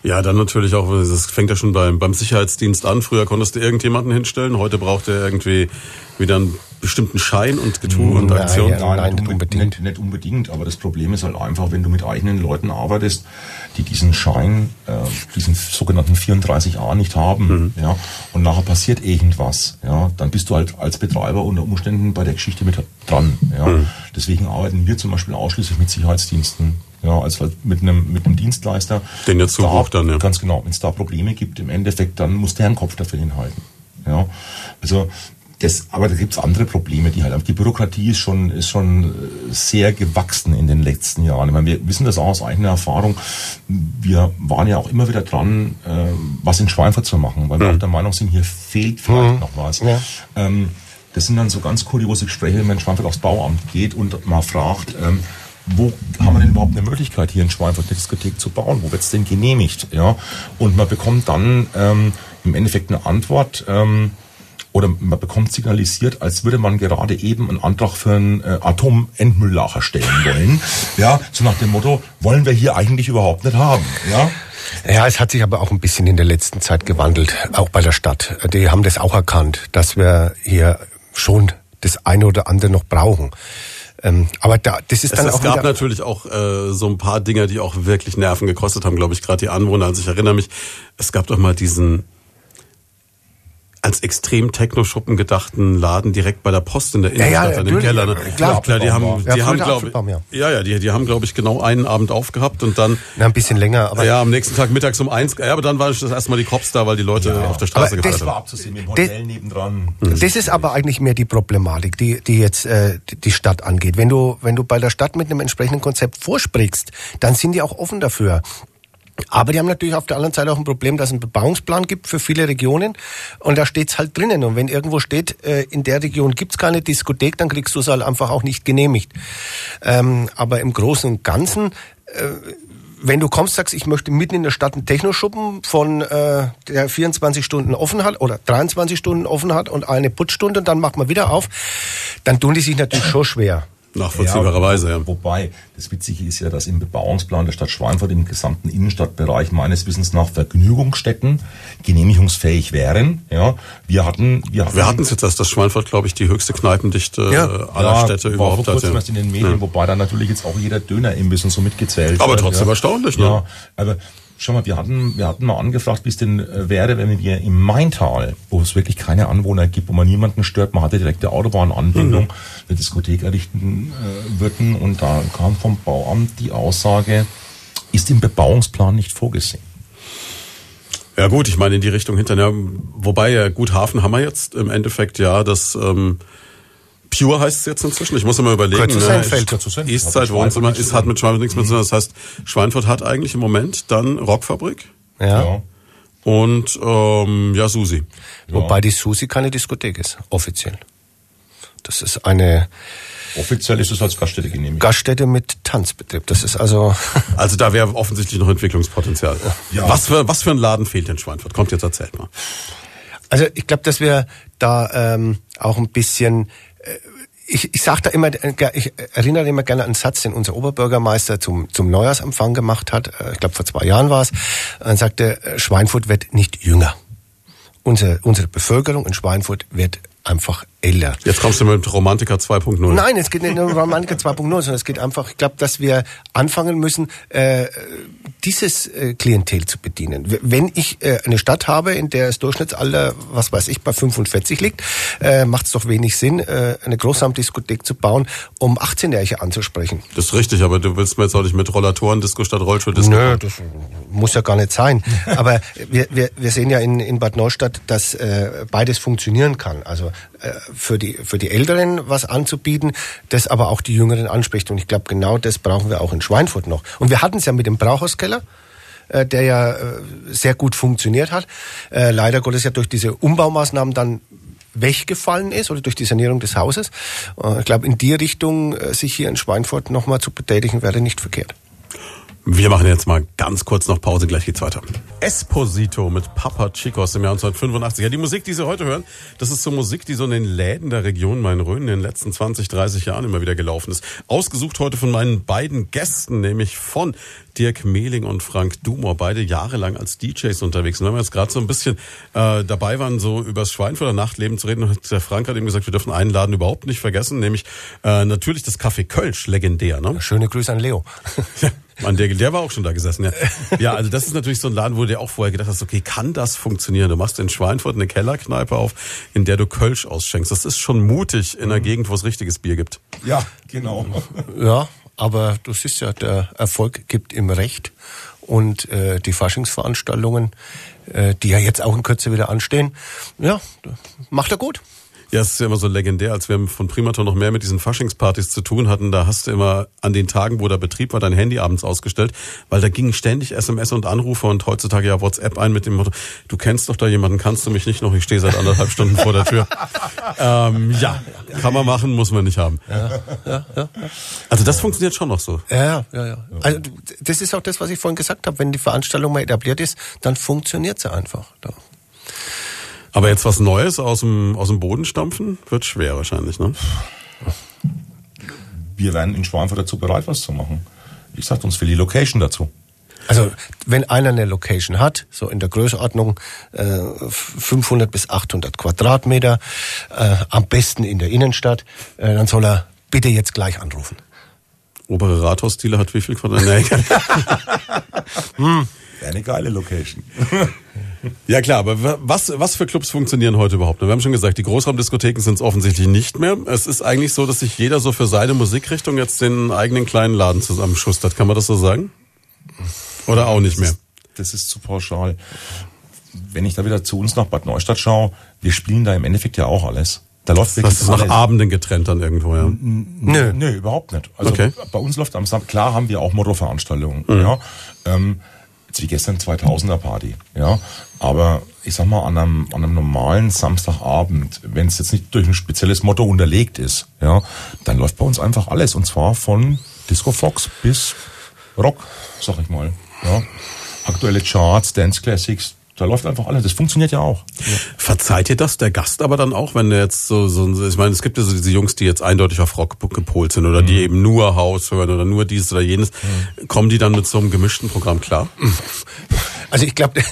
Ja, dann natürlich auch, das fängt ja schon beim, beim Sicherheitsdienst an. Früher konntest du irgendjemanden hinstellen, heute braucht er irgendwie wieder einen bestimmten Schein und Getue und Aktion. Ja, nein, nicht unbedingt. Nicht, nicht, unbedingt, aber das Problem ist halt einfach, wenn du mit eigenen Leuten arbeitest, die diesen Schein, äh, diesen sogenannten 34a nicht haben, mhm. ja, und nachher passiert irgendwas, ja, dann bist du halt als Betreiber unter Umständen bei der Geschichte mit dran, ja. Mhm. Deswegen arbeiten wir zum Beispiel ausschließlich mit Sicherheitsdiensten ja, als halt mit einem, mit einem Dienstleister. Den jetzt zubucht dann, ja. Ganz genau. Wenn es da Probleme gibt, im Endeffekt, dann muss der einen Kopf dafür hinhalten. Ja, also, das, aber da gibt's andere Probleme, die halt, die Bürokratie ist schon, ist schon äh, sehr gewachsen in den letzten Jahren. Ich meine, wir wissen das auch aus eigener Erfahrung. Wir waren ja auch immer wieder dran, äh, was in Schweinfurt zu machen, weil wir mhm. auch der Meinung sind, hier fehlt vielleicht mhm. noch was. Ja. Ähm, das sind dann so ganz kuriose Gespräche, wenn man in Schweinfurt aufs Bauamt geht und mal fragt, ähm, wo haben wir denn überhaupt eine Möglichkeit, hier in Schweinfurt eine Diskothek zu bauen? Wo wird es denn genehmigt? Ja? Und man bekommt dann ähm, im Endeffekt eine Antwort, ähm, oder man bekommt signalisiert, als würde man gerade eben einen Antrag für ein äh, Atomendmülllager stellen wollen. Ja, so nach dem Motto, wollen wir hier eigentlich überhaupt nicht haben. Ja. Ja, es hat sich aber auch ein bisschen in der letzten Zeit gewandelt, auch bei der Stadt. Die haben das auch erkannt, dass wir hier schon das eine oder andere noch brauchen. Ähm, aber da, das ist dann es, auch. Es gab natürlich auch äh, so ein paar Dinge, die auch wirklich Nerven gekostet haben, glaube ich, gerade die Anwohner. Also ich erinnere mich, es gab doch mal diesen als extrem Techno-Schuppen gedachten Laden direkt bei der Post in der Innenstadt, ja, ja, dem Keller. Ne? Klar, klar, die haben, die ja, haben, glaube ja, ja, die, die haben, glaube ich, genau einen Abend aufgehabt und dann. Ja, ein bisschen länger, aber. Ja, am nächsten Tag mittags um eins, ja, aber dann war das erste Mal die Cops da, weil die Leute ja, auf der Straße haben. Das war abzusehen, im Hotel das, nebendran. Das ist aber eigentlich mehr die Problematik, die, die jetzt, äh, die Stadt angeht. Wenn du, wenn du bei der Stadt mit einem entsprechenden Konzept vorsprichst, dann sind die auch offen dafür. Aber die haben natürlich auf der anderen Seite auch ein Problem, dass es einen Bebauungsplan gibt für viele Regionen und da steht's halt drinnen. Und wenn irgendwo steht, äh, in der Region gibt's keine Diskothek, dann kriegst du es halt einfach auch nicht genehmigt. Ähm, aber im Großen und Ganzen äh, wenn du kommst, sagst, ich möchte mitten in der Stadt einen Technoschuppen von äh, der 24 Stunden offen hat oder 23 Stunden offen hat und eine Putzstunde und dann macht man wieder auf, dann tun die sich natürlich schon schwer Nachvollziehbarerweise, ja. Wobei, das Witzige ist ja, dass im Bebauungsplan der Stadt Schweinfurt im gesamten Innenstadtbereich meines Wissens nach Vergnügungsstätten genehmigungsfähig wären. Ja, wir hatten, wir hatten, Wir hatten es jetzt erst, dass Schweinfurt, glaube ich, die höchste Kneipendichte Ja. äh, aller ja, Städte war überhaupt vor kurzem Ja. erst in den Medien, wobei dann natürlich jetzt auch jeder Dönerimbiss und so mitgezählt Aber wird, trotzdem ja. erstaunlich, ne? Ja, aber schau mal, wir hatten, wir hatten mal angefragt, wie es denn äh, wäre, wenn wir im Maintal, wo es wirklich keine Anwohner gibt, wo man niemanden stört, man hatte direkte Autobahnanbindung, Mhm. eine Diskothek errichten äh, würden und da kam vom Bauamt die Aussage, ist im Bebauungsplan nicht vorgesehen. Ja gut, ich meine in die Richtung hinterher. Wobei ja gut, Hafen haben wir jetzt im Endeffekt ja das ähm, Pure heißt es jetzt inzwischen. Ich muss immer überlegen. Ne? Eastside Hat mit Wohnzimmer Schweinfurt ist, hat mit Schweinfurt nichts mehr zu tun. Das heißt, Schweinfurt hat eigentlich im Moment dann Rockfabrik Ja. und ähm, ja Susi. Wobei die Susi keine Diskothek ist, offiziell. Das ist eine Offiziell ist es als Gaststätte genehmigt. Gaststätte mit Tanzbetrieb. Das ist also *laughs* Also da wäre offensichtlich noch Entwicklungspotenzial. Ja. Was für was für ein Laden fehlt in Schweinfurt? Kommt jetzt erzählt mal. Also ich glaube, dass wir da ähm, auch ein bisschen ich, ich sage da immer, äh, ich erinnere immer gerne an einen Satz, den unser Oberbürgermeister zum, zum Neujahrsempfang gemacht hat. Äh, Ich glaube, vor zwei Jahren war es. Er sagte, äh, Schweinfurt wird nicht jünger. Unsere, unsere Bevölkerung in Schweinfurt wird einfach älter. Jetzt kommst du mit Romantiker 2.0. Nein, es geht nicht nur um Romantiker *laughs* 2.0, sondern es geht einfach, ich glaube, dass wir anfangen müssen, äh, dieses äh, Klientel zu bedienen. Wenn ich äh, eine Stadt habe, in der das Durchschnittsalter, was weiß ich, bei 45 liegt, äh, macht es doch wenig Sinn, äh, eine Großraumdiskothek zu bauen, um 18-Jährige anzusprechen. Das ist richtig, aber du willst mir jetzt auch nicht mit Rollatoren Disco statt Rollstuhl-Disco. Nö, das muss ja gar nicht sein. *laughs* Aber wir, wir, wir sehen ja in, in Bad Neustadt, dass äh, beides funktionieren kann. Also für die für die Älteren was anzubieten, das aber auch die Jüngeren anspricht. Und ich glaube, genau das brauchen wir auch in Schweinfurt noch. Und wir hatten es ja mit dem Brauhauskeller äh, der ja äh, sehr gut funktioniert hat. Äh, leider Gottes ja durch diese Umbaumaßnahmen dann weggefallen ist oder durch die Sanierung des Hauses. Äh, ich glaube, in die Richtung äh, sich hier in Schweinfurt nochmal zu betätigen, wäre nicht verkehrt. Wir machen jetzt mal ganz kurz noch Pause, gleich geht's weiter. Esposito mit Papa Chico aus dem Jahr 1985. Ja, die Musik, die Sie heute hören, das ist so Musik, die so in den Läden der Region Main-Rhön in den letzten 20, 30 Jahren immer wieder gelaufen ist. Ausgesucht heute von meinen beiden Gästen, nämlich von Dirk Mehling und Frank Dumor, beide jahrelang als DJs unterwegs. Und wenn wir jetzt gerade so ein bisschen äh, dabei waren, so über das Schweinfurter Nachtleben zu reden, hat der Frank hat eben gesagt, wir dürfen einen Laden überhaupt nicht vergessen, nämlich äh, natürlich das Café Kölsch, legendär. Ne? Schöne Grüße an Leo. Mann, der, der war auch schon da gesessen, ja. Ja, also das ist natürlich so ein Laden, wo du dir auch vorher gedacht hast, okay, kann das funktionieren? Du machst in Schweinfurt eine Kellerkneipe auf, in der du Kölsch ausschenkst. Das ist schon mutig in einer Gegend, wo es richtiges Bier gibt. Ja, genau. Ja, aber du siehst ja, der Erfolg gibt ihm recht. Und äh, die Faschingsveranstaltungen, äh, die ja jetzt auch in Kürze wieder anstehen, ja, macht er gut. Ja, es ist ja immer so legendär, als wir von Primaton noch mehr mit diesen Faschingspartys zu tun hatten, da hast du immer an den Tagen, wo der Betrieb war, dein Handy abends ausgestellt, weil da gingen ständig SMS und Anrufe und heutzutage ja WhatsApp ein mit dem Motto, du kennst doch da jemanden, kannst du mich nicht noch, ich stehe seit anderthalb Stunden vor der Tür. *laughs* ähm, ja, kann man machen, muss man nicht haben. Also das funktioniert schon noch so. Ja, ja, ja. Also das ist auch das, was ich vorhin gesagt habe. Wenn die Veranstaltung mal etabliert ist, dann funktioniert sie einfach. Da. Aber jetzt was Neues aus dem, aus dem Boden stampfen, wird schwer wahrscheinlich, ne? Wir wären in Schweinfurt dazu bereit, was zu machen. Ich sagte uns für die Location dazu. Also wenn einer eine Location hat, so in der Größenordnung äh, 500 bis 800 Quadratmeter, äh, am besten in der Innenstadt, äh, dann soll er bitte jetzt gleich anrufen. Obere Rathausstile hat wie viel Quadratmeter? *laughs* *laughs* Wäre eine geile Location. *laughs* Ja klar, aber wa- was, was für Clubs funktionieren heute überhaupt? Wir haben schon gesagt, die Großraumdiskotheken sind es offensichtlich nicht mehr. Es ist eigentlich so, dass sich jeder so für seine Musikrichtung jetzt den eigenen kleinen Laden zusammenschustert. Kann man das so sagen? Oder auch nicht mehr? Das ist zu pauschal. Wenn ich da wieder zu uns nach Bad Neustadt schaue, wir spielen da im Endeffekt ja auch alles. Da läuft wirklich Das ist nach. Abenden getrennt dann irgendwo, ja. Nö. Nö, überhaupt nicht. Also Okay. bei uns läuft am Samstag, klar haben wir auch Motto-Veranstaltungen, ja. Ähm, wie gestern 2000er Party, ja. Aber ich sag mal, an einem, an einem normalen Samstagabend, wenn es jetzt nicht durch ein spezielles Motto unterlegt ist, ja, dann läuft bei uns einfach alles. Und zwar von Disco Fox bis Rock, sag ich mal, ja. Aktuelle Charts, Dance Classics, Da läuft einfach alles. Das funktioniert ja auch. Verzeiht ihr das der Gast aber dann auch, wenn der jetzt so, so ich meine, es gibt ja so diese Jungs, die jetzt eindeutig auf Rock gepolt sind oder die eben nur Haus hören oder nur dieses oder jenes. Kommen die dann mit so einem gemischten Programm klar? *laughs* Also ich glaube,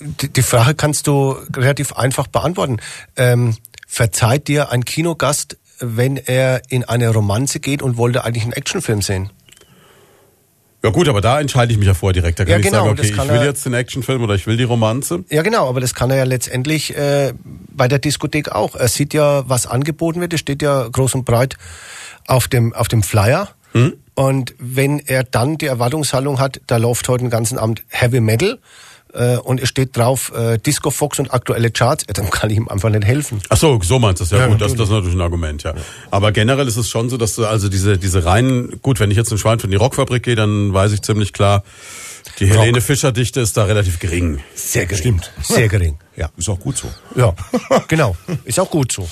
die Frage kannst du relativ einfach beantworten. Ähm, verzeiht dir ein Kinogast, wenn er in eine Romanze geht und wollte eigentlich einen Actionfilm sehen? Ja gut, aber da entscheide ich mich ja vor direkt. Da kann Ja, ich genau, sagen, okay, ich will er- jetzt den Actionfilm oder ich will die Romanze. Ja, genau, aber das kann er ja letztendlich äh, bei der Diskothek auch. Er sieht ja, was angeboten wird. Es steht ja groß und breit auf dem, auf dem Flyer. Und wenn er dann die Erwartungshaltung hat, da läuft heute den ganzen Abend Heavy Metal und es steht drauf äh, Disco Fox und aktuelle Charts, ja, dann kann ich ihm einfach nicht helfen. Ach so, so meinst du es. Ja, Ja, gut, das, das ist natürlich. ein Argument, ja. Aber generell ist es schon so, dass du also diese, diese reinen, gut, wenn ich jetzt in Schwein in die Rockfabrik gehe, dann weiß ich ziemlich klar, die Helene Fischer Dichte ist da relativ gering. Sehr gering. Stimmt. Sehr gering, *laughs* ja. Ist auch gut so. Ja, genau. Ist auch gut so.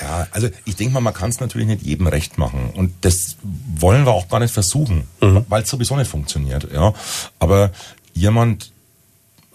Ja, also ich denke mal, man kann es natürlich nicht jedem recht machen. Und das wollen wir auch gar nicht versuchen, weil es sowieso nicht funktioniert. Ja. Aber jemand,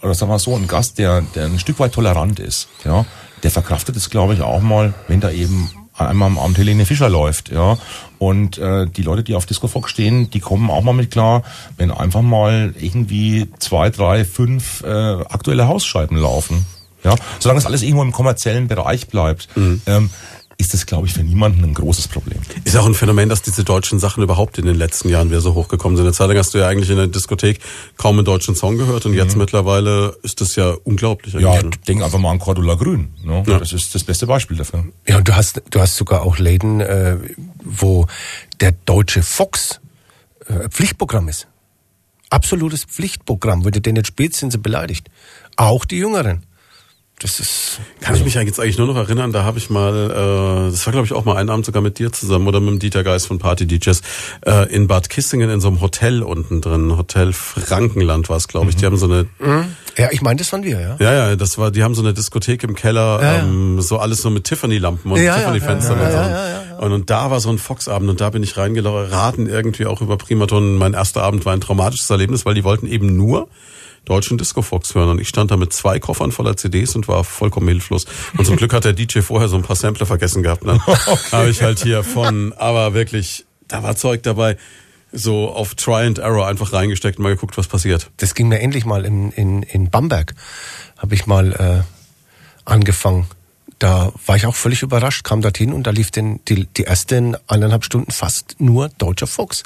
oder sagen wir so, ein Gast, der, der ein Stück weit tolerant ist, ja, der verkraftet es, glaube ich, auch mal, wenn da eben einmal am Abend Helene Fischer läuft, ja. Und äh, die Leute, die auf Disco Fox stehen, die kommen auch mal mit klar, wenn einfach mal irgendwie zwei, drei, fünf äh, aktuelle Hausscheiben laufen. Ja, solange das alles irgendwo im kommerziellen Bereich bleibt, ähm, ist das, glaube ich, für niemanden ein großes Problem. Ist auch ein Phänomen, dass diese deutschen Sachen überhaupt in den letzten Jahren wieder so hochgekommen sind. Eine Zeit lang hast du ja eigentlich in der Diskothek kaum einen deutschen Song gehört und jetzt mittlerweile ist das ja unglaublich. Ja, eigentlich. denk einfach mal an Cordula Grün. Ne? Ja. Das ist das beste Beispiel dafür. Ja, und du hast, du hast sogar auch Läden, äh, wo der deutsche Fox äh, Pflichtprogramm ist. Absolutes Pflichtprogramm. Wenn du den nicht spielst, sind sie beleidigt. Auch die Jüngeren. Das ist. Kann ich mich jetzt eigentlich nur noch erinnern, da habe ich mal, äh, das war glaube ich auch mal einen Abend sogar mit dir zusammen oder mit dem Dieter Geist von Party DJs, äh, in Bad Kissingen in so einem Hotel unten drin, Hotel Frankenland war es glaube ich, die haben so eine, Ja, ich meine, das waren wir, ja. ja ja, das war, die haben so eine Diskothek im Keller, Ja, ja. ähm, so alles so mit Tiffany-Lampen und Ja, Tiffany-Fenstern und so. ja, ja, ja, Und, und da war so ein Fox-Abend und da bin ich reingeraten irgendwie auch über Primaton. Mein erster Abend war ein traumatisches Erlebnis, weil die wollten eben nur deutschen Disco-Fox hören und ich stand da mit zwei Koffern voller CDs und war vollkommen hilflos. Und zum Glück hat der DJ vorher so ein paar Sampler vergessen gehabt. Und dann habe ich halt hier von, aber wirklich, da war Zeug dabei, so auf Try and Error einfach reingesteckt und mal geguckt, was passiert. Das ging mir endlich mal in, in, in Bamberg. Habe ich mal äh, angefangen. Da war ich auch völlig überrascht, kam dorthin und da lief den, die, die ersten eineinhalb Stunden fast nur deutscher Fox.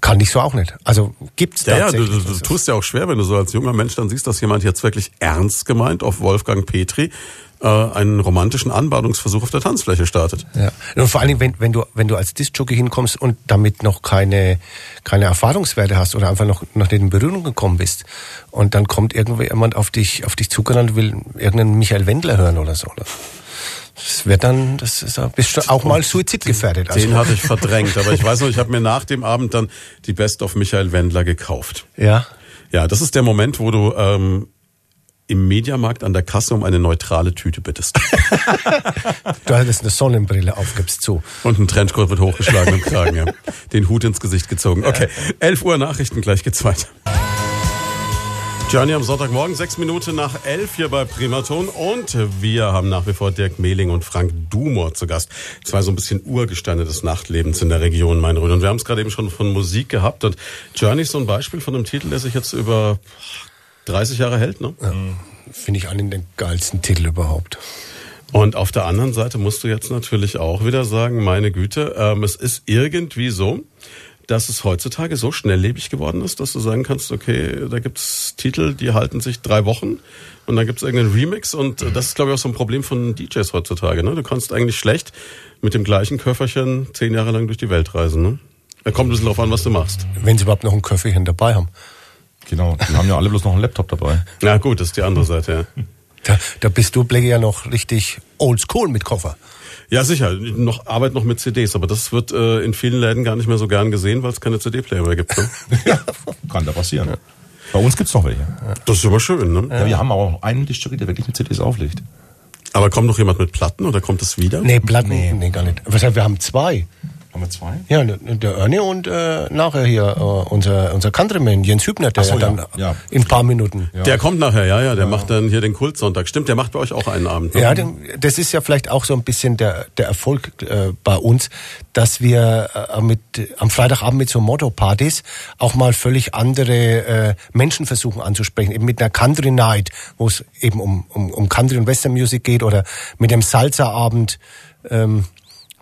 Kann ich so auch nicht. Also gibt's Ja, ja, du, tatsächlich. du, du ist- tust ja auch schwer, wenn du so als junger Mensch dann siehst, dass jemand jetzt wirklich ernst gemeint auf Wolfgang Petri äh, einen romantischen Anbahnungsversuch auf der Tanzfläche startet. Ja. Und vor allen Dingen, wenn, wenn du, wenn du als Disc-Jockey hinkommst und damit noch keine, keine Erfahrungswerte hast oder einfach noch, noch nicht in Berührung gekommen bist und dann kommt irgendwo jemand auf dich, auf dich zugerannt, will irgendeinen Michael Wendler hören oder so. Oder? Das wird dann, das ist, bist du auch mal suizidgefährdet. Also, Den hatte ich verdrängt, aber ich weiß noch, ich habe mir nach dem Abend dann die Best of Michael Wendler gekauft. ja. Ja, das ist der Moment, wo du ähm, im Mediamarkt an der Kasse um eine neutrale Tüte bittest. *laughs* Du hattest eine Sonnenbrille auf, gibst zu. Und ein Trenchcoat mit hochgeschlagenem Kragen, ja. Den Hut ins Gesicht gezogen. Okay, 11 Uhr Nachrichten, gleich geht's weiter. Journey am Sonntagmorgen, sechs Minuten nach elf hier bei Primaton und wir haben nach wie vor Dirk Mehling und Frank Dumor zu Gast. Zwei so ein bisschen Urgesteine des Nachtlebens in der Region Main-Rhön. Und wir haben es gerade eben schon von Musik gehabt und Journey ist so ein Beispiel von einem Titel, der sich jetzt über 30 Jahre hält, ne? Finde ich einen der geilsten Titel überhaupt. Und auf der anderen Seite musst du jetzt natürlich auch wieder sagen, meine Güte, ähm, es ist irgendwie so, dass es heutzutage so schnelllebig geworden ist, dass du sagen kannst, okay, da gibt's Titel, die halten sich drei Wochen und dann gibt's irgendeinen Remix und äh, das ist, glaube ich, auch so ein Problem von DJs heutzutage. Ne? Du kannst eigentlich schlecht mit dem gleichen Köfferchen zehn Jahre lang durch die Welt reisen. Ne? Da kommt ein bisschen drauf an, was du machst. Wenn sie überhaupt noch ein Köfferchen dabei haben. Genau. Die haben ja alle bloß noch einen Laptop dabei. Na gut, das ist die andere Seite, ja. Da, da bist du, Blackie, ja noch richtig oldschool mit Koffer. Ja, sicher. Noch Arbeit noch mit CDs, aber das wird äh, in vielen Läden gar nicht mehr so gern gesehen, weil es keine CD-Player mehr gibt. Ne? *laughs* ja, kann da passieren. Bei uns gibt's noch welche. Das ist aber schön, ne? Ja, wir haben aber auch einen Distrikt, der wirklich mit CDs auflegt. Aber kommt noch jemand mit Platten oder kommt es wieder? Nee, Platten, nee, gar nicht. Was heißt, wir haben zwei. Haben wir zwei? Ja, der Ernie und äh, nachher hier äh, unser, unser Countryman Jens Hübner, der so, ja dann ja, ja. in ein paar Minuten. Der kommt nachher, ja, ja, der macht dann hier den Kultsonntag. Stimmt, der macht bei euch auch einen Abend. ne? Ja, das ist ja vielleicht auch so ein bisschen der, der Erfolg äh, bei uns, dass wir äh, mit, am Freitagabend mit so Motto-Partys auch mal völlig andere äh, Menschen versuchen anzusprechen. Eben mit einer Country Night, wo es eben um, um, um Country und Western Music geht oder mit dem Salsa-Abend, ähm,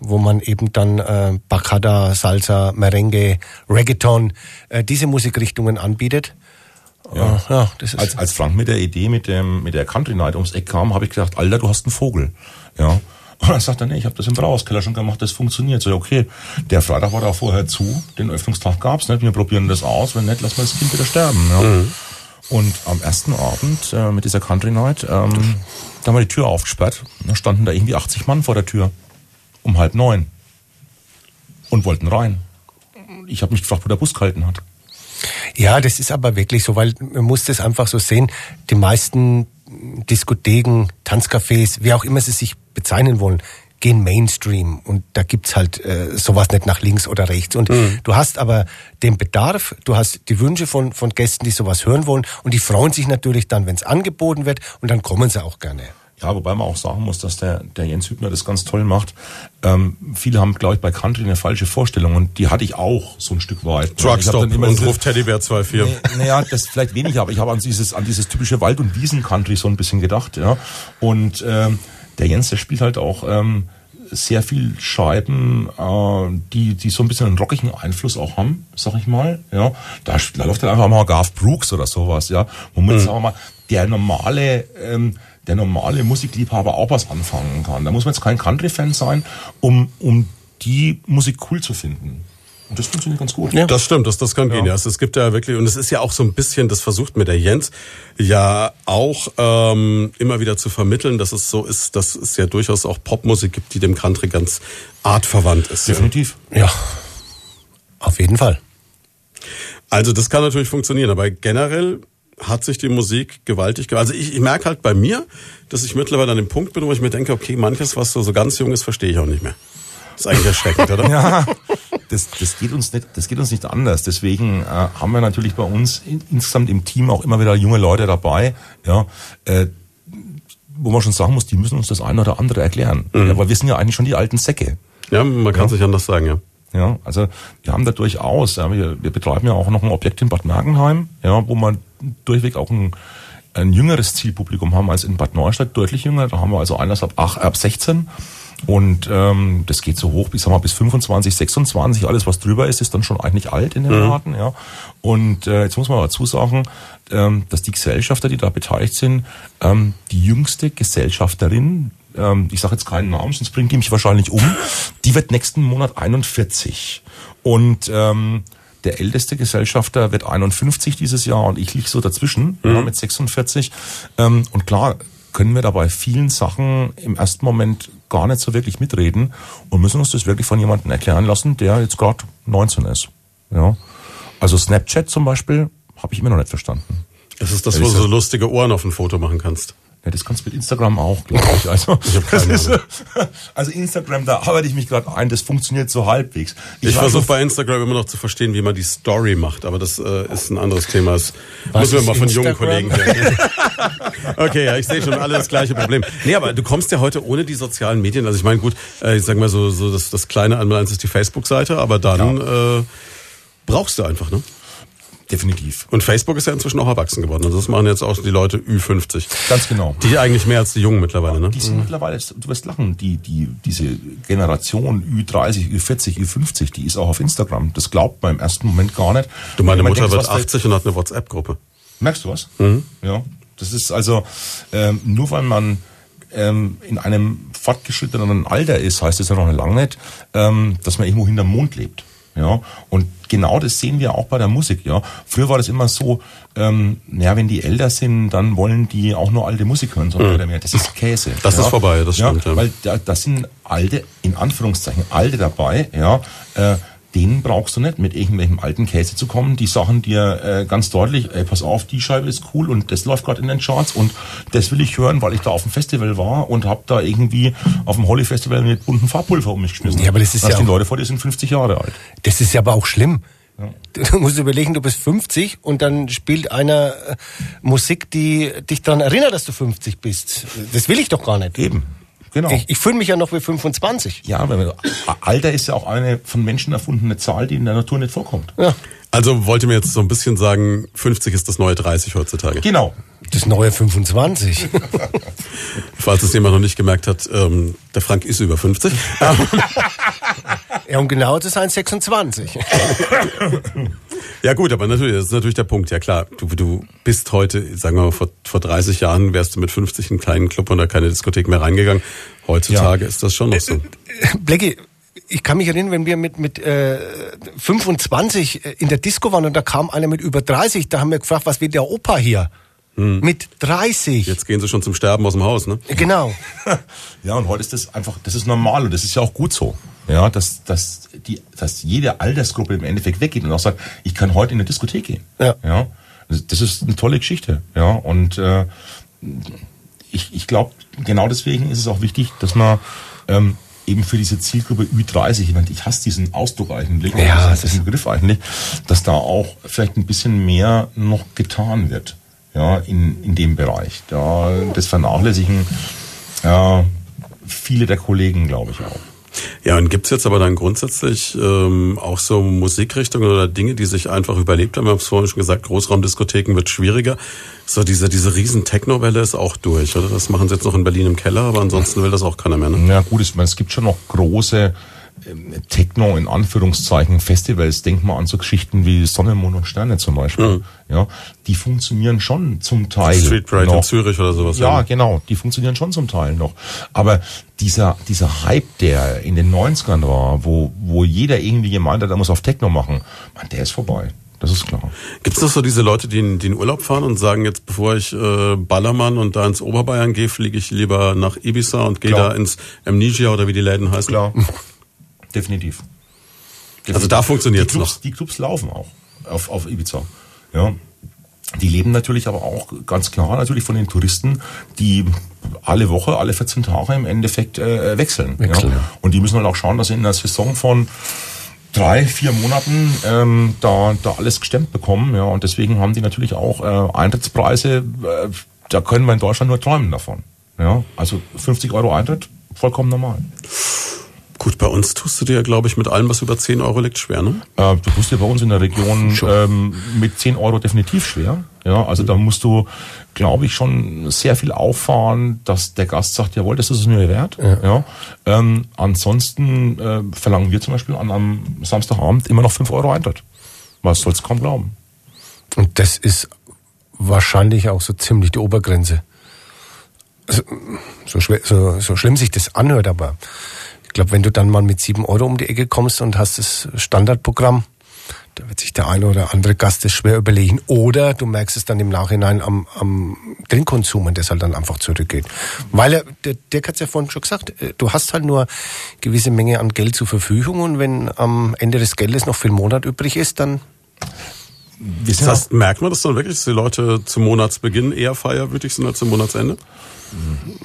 wo man eben dann äh, Bacada, Salsa, Merengue, Reggaeton, äh, diese Musikrichtungen anbietet. Ja. Äh, ja das ist Als, als Frank mit der Idee mit dem mit der Country Night ums Eck kam, habe ich gedacht, Alter, du hast einen Vogel. Ja. *laughs* Und dann sagt er, nee, ich habe das im Brauhauskeller schon gemacht, das funktioniert. So, ja, okay, der Freitag war da vorher zu, den Öffnungstag gab's nicht, wir probieren das aus, wenn nicht, lassen wir das Kind wieder sterben. Ja. Und am ersten Abend äh, mit dieser Country Night, ähm, da haben wir die Tür aufgesperrt, da standen da irgendwie 80 Mann vor der Tür, um halb neun und wollten rein. Ich habe mich gefragt, wo der Bus gehalten hat. Ja, das ist aber wirklich so, weil man muss das einfach so sehen. Die meisten Diskotheken, Tanzcafés, wie auch immer sie sich bezeichnen wollen, gehen Mainstream und da gibt's halt äh, sowas nicht nach links oder rechts. Und du hast aber den Bedarf, du hast die Wünsche von, von Gästen, die sowas hören wollen und die freuen sich natürlich dann, wenn es angeboten wird und dann kommen sie auch gerne. Ja, wobei man auch sagen muss, dass der, der Jens Hübner das ganz toll macht. Ähm, viele haben, glaube ich, bei Country eine falsche Vorstellung und die hatte ich auch so ein Stück weit. Truckstop und diese- ruft Teddybär 2-4. Nee, Naja, das vielleicht weniger, aber ich habe an dieses, an dieses typische Wald- und Wiesen-Country so ein bisschen gedacht. Ja. Und ähm, der Jens, der spielt halt auch ähm, sehr viel Scheiben, äh, die, die so ein bisschen einen rockigen Einfluss auch haben, sag ich mal. Ja. Da, da läuft dann einfach mal Garth Brooks oder sowas, ja. Womit, sagen wir mal, der normale, ähm, der normale Musikliebhaber auch was anfangen kann. Da muss man jetzt kein Country-Fan sein, um, um die Musik cool zu finden. Und das funktioniert ganz gut. Das stimmt, das, das kann gehen. Ja. Es, es gibt ja wirklich, und es ist ja auch so ein bisschen, das versucht mir der Jens ja auch ähm, immer wieder zu vermitteln, dass es so ist, dass es ja durchaus auch Popmusik gibt, die dem Country ganz artverwandt ist. Ja. Definitiv. Ja, auf jeden Fall. Also das kann natürlich funktionieren, aber generell hat sich die Musik gewaltig ge Also ich, ich merke halt bei mir, dass ich mittlerweile an dem Punkt bin, wo ich mir denke, okay, manches, was so, so ganz jung ist, verstehe ich auch nicht mehr. Das ist eigentlich erschreckend, oder? *laughs* Ja, das, das geht uns nicht, das geht uns nicht anders. Deswegen äh, haben wir natürlich bei uns in, insgesamt im Team auch immer wieder junge Leute dabei, ja, äh, wo man schon sagen muss, die müssen uns das eine oder andere erklären. Ja, weil wir sind ja eigentlich schon die alten Säcke. Ja, man kann sich anders sagen, ja. Ja, also wir haben da durchaus, ja, wir, wir betreiben ja auch noch ein Objekt in Bad Mergenheim, ja, wo man durchweg auch ein, ein jüngeres Zielpublikum haben als in Bad Neustadt, deutlich jünger. Da haben wir also eines ab, ach, ab 16 und ähm, das geht so hoch bis, sagen wir, bis 25, 26. Alles, was drüber ist, ist dann schon eigentlich alt in den Laden. Ja. Und äh, jetzt muss man dazu sagen, ähm, dass die Gesellschafter, die da beteiligt sind, ähm, die jüngste Gesellschafterin, ähm, ich sage jetzt keinen Namen, sonst bringt die mich wahrscheinlich um, die wird nächsten Monat 41. Und ähm, der älteste Gesellschafter wird 51 dieses Jahr und ich liege so dazwischen ja, mit 46. Ähm, und klar können wir da bei vielen Sachen im ersten Moment gar nicht so wirklich mitreden und müssen uns das wirklich von jemandem erklären lassen, der jetzt gerade 19 ist. Ja. Also Snapchat zum Beispiel habe ich immer noch nicht verstanden. Das ist das, wo du so lustige Ohren auf ein Foto machen kannst. Ja, das kannst du mit Instagram auch, glaube ich. *laughs* Also, Ich das ist, Ahnung. *laughs* also Instagram, da arbeite ich mich gerade ein, das funktioniert so halbwegs. Ich, weiß versuche bei Instagram immer noch zu verstehen, wie man die Story macht, aber das äh, ist ein anderes Thema. Das Was müssen wir mal von jungen Instagram? Kollegen hören. *laughs* okay, ja, ich sehe schon alle das gleiche Problem. Nee, aber du kommst ja heute ohne die sozialen Medien. Also ich meine, gut, äh, ich sag mal so, so das, das kleine einmal eins ist die Facebook-Seite, aber dann äh, brauchst du einfach, ne? Definitiv. Und Facebook ist ja inzwischen auch erwachsen geworden. Also das machen jetzt auch die Leute Ü50. Ganz genau. Die eigentlich mehr als die Jungen mittlerweile, ne? Die sind mittlerweile, du wirst lachen, die, die, diese Generation Ü30, Ü40, Ü50, die ist auch auf Instagram. Das glaubt man im ersten Moment gar nicht. Du, meine Mutter denkt, wird was für- 80 und hat eine WhatsApp-Gruppe. Merkst du was? Ja. Das ist also, ähm, nur weil man ähm, in einem fortgeschrittenen Alter ist, heißt es ja noch lange nicht, ähm, dass man irgendwo hinterm Mond lebt. Ja, und genau das sehen wir auch bei der Musik, ja. Früher war das immer so, ähm, ja, wenn die älter sind, dann wollen die auch nur alte Musik hören, so oder mehr. Das ist Käse. Das ja. ist vorbei, das stimmt, ja. Weil da, das sind alte, in Anführungszeichen, alte dabei, ja, äh, denen brauchst du nicht mit irgendwelchem alten Käse zu kommen. Die sagen dir äh, ganz deutlich, ey, pass auf, die Scheibe ist cool und das läuft gerade in den Charts und das will ich hören, weil ich da auf dem Festival war und hab da irgendwie auf dem Holly Festival mit bunten Farbpulver um mich geschmissen. Ja, aber das ist ja auch- Leute vor, die sind 50 Jahre alt. Das ist ja aber auch schlimm. Du musst überlegen, du bist 50 und dann spielt einer äh, Musik, die dich daran erinnert, dass du 50 bist. Das will ich doch gar nicht. Eben. Genau. Ich, ich fühle mich ja noch wie 25. ja, weil Alter ist ja auch eine von Menschen erfundene Zahl, die in der Natur nicht vorkommt. Ja. Also wollte mir jetzt so ein bisschen sagen, 50 ist das neue 30 heutzutage. Genau. Das neue 25. *laughs* Falls es jemand noch nicht gemerkt hat, ähm, der Frank ist über 50. *laughs* ja, um genau zu sein, 26. *laughs* Ja gut, aber natürlich, das ist natürlich der Punkt. Ja klar, du, du bist heute, sagen wir mal, vor, vor 30 Jahren wärst du mit 50 in einen kleinen Club oder keine Diskothek mehr reingegangen. Heutzutage ist das schon noch so. *laughs* Blackie, ich kann mich erinnern, wenn wir mit, mit äh, 25 in der Disco waren und da kam einer mit über 30, da haben wir gefragt, was will der Opa hier? Mit 30. Jetzt gehen sie schon zum Sterben aus dem Haus, ne? Genau. *laughs* Ja, und heute ist das einfach, das ist normal und das ist ja auch gut so. Ja, dass, dass, die, dass jede Altersgruppe im Endeffekt weggeht und auch sagt, ich kann heute in eine Diskothek gehen. Ja. ja das, ist eine tolle Geschichte. Ja, und äh, ich, ich glaube, genau deswegen ist es auch wichtig, dass man ähm, eben für diese Zielgruppe Ü30, ich, meine, ich hasse diesen Ausdruck eigentlich, Ja, das diesen Begriff eigentlich, dass da auch vielleicht ein bisschen mehr noch getan wird. Ja, in, in dem Bereich. Da, das vernachlässigen ja, viele der Kollegen, glaube ich auch. Ja, und gibt's jetzt aber dann grundsätzlich ähm, auch so Musikrichtungen oder Dinge, die sich einfach überlebt haben? Wir haben es vorhin schon gesagt, Großraumdiskotheken wird schwieriger. So diese, diese riesen Techno-Welle ist auch durch, oder? Das machen sie jetzt noch in Berlin im Keller, aber ansonsten will das auch keiner mehr, ne? Ja gut, es, es gibt schon noch große Techno in Anführungszeichen Festivals. Denk mal an so Geschichten wie Sonne, Mond und Sterne zum Beispiel. Ja, die funktionieren schon zum Teil. Street Pride in noch. Zürich oder sowas. Ja, genau, die funktionieren schon zum Teil noch. Aber dieser, dieser Hype, der in den 90ern war, wo, wo jeder irgendwie gemeint hat, er muss auf Techno machen, man, der ist vorbei. Das ist klar. Gibt's noch so diese Leute, die in, die in Urlaub fahren und sagen, jetzt bevor ich äh, Ballermann und da ins Oberbayern gehe, fliege ich lieber nach Ibiza und gehe da ins Amnesia oder wie die Läden heißen? Klar. *laughs* Definitiv. Also da funktioniert's die Clubs, noch. Die Clubs laufen auch auf, auf Ibiza. Ja. Die leben natürlich aber auch ganz klar natürlich von den Touristen, die alle Woche, alle 14 Tage im Endeffekt äh, wechseln. Wechseln, ja. ja. Und die müssen halt auch schauen, dass sie in einer Saison von drei, vier Monaten ähm, da, da alles gestemmt bekommen. Ja. Und deswegen haben die natürlich auch äh, Eintrittspreise, äh, da können wir in Deutschland nur träumen davon. Ja. Also 50 Euro Eintritt, vollkommen normal. Gut, bei uns tust du dir, glaube ich, mit allem, was über 10 Euro liegt, schwer, ne? Äh, du tust dir bei uns in der Region ähm, mit 10 Euro definitiv schwer. Ja, also da musst du, glaube ich, schon sehr viel auffahren, dass der Gast sagt, jawohl, das ist es mir wert. Ja. Ähm, ansonsten äh, verlangen wir zum Beispiel an einem Samstagabend immer noch 5 Euro Eintritt. Was soll's kaum glauben. Und das ist wahrscheinlich auch so ziemlich die Obergrenze. So, so, schwer, so, so schlimm sich das anhört, aber glaube, wenn du dann mal mit sieben Euro um die Ecke kommst und hast das Standardprogramm, da wird sich der eine oder andere Gast das schwer überlegen. Oder du merkst es dann im Nachhinein am, am Trinkkonsum und das halt dann einfach zurückgeht. Weil er, der Dirk hat es ja vorhin schon gesagt, äh, du hast halt nur gewisse Menge an Geld zur Verfügung und wenn am Ende des Geldes noch den Monat übrig ist, dann Das heißt, merkt man das dann wirklich, dass die Leute zum Monatsbeginn eher feierwürdig sind als zum Monatsende?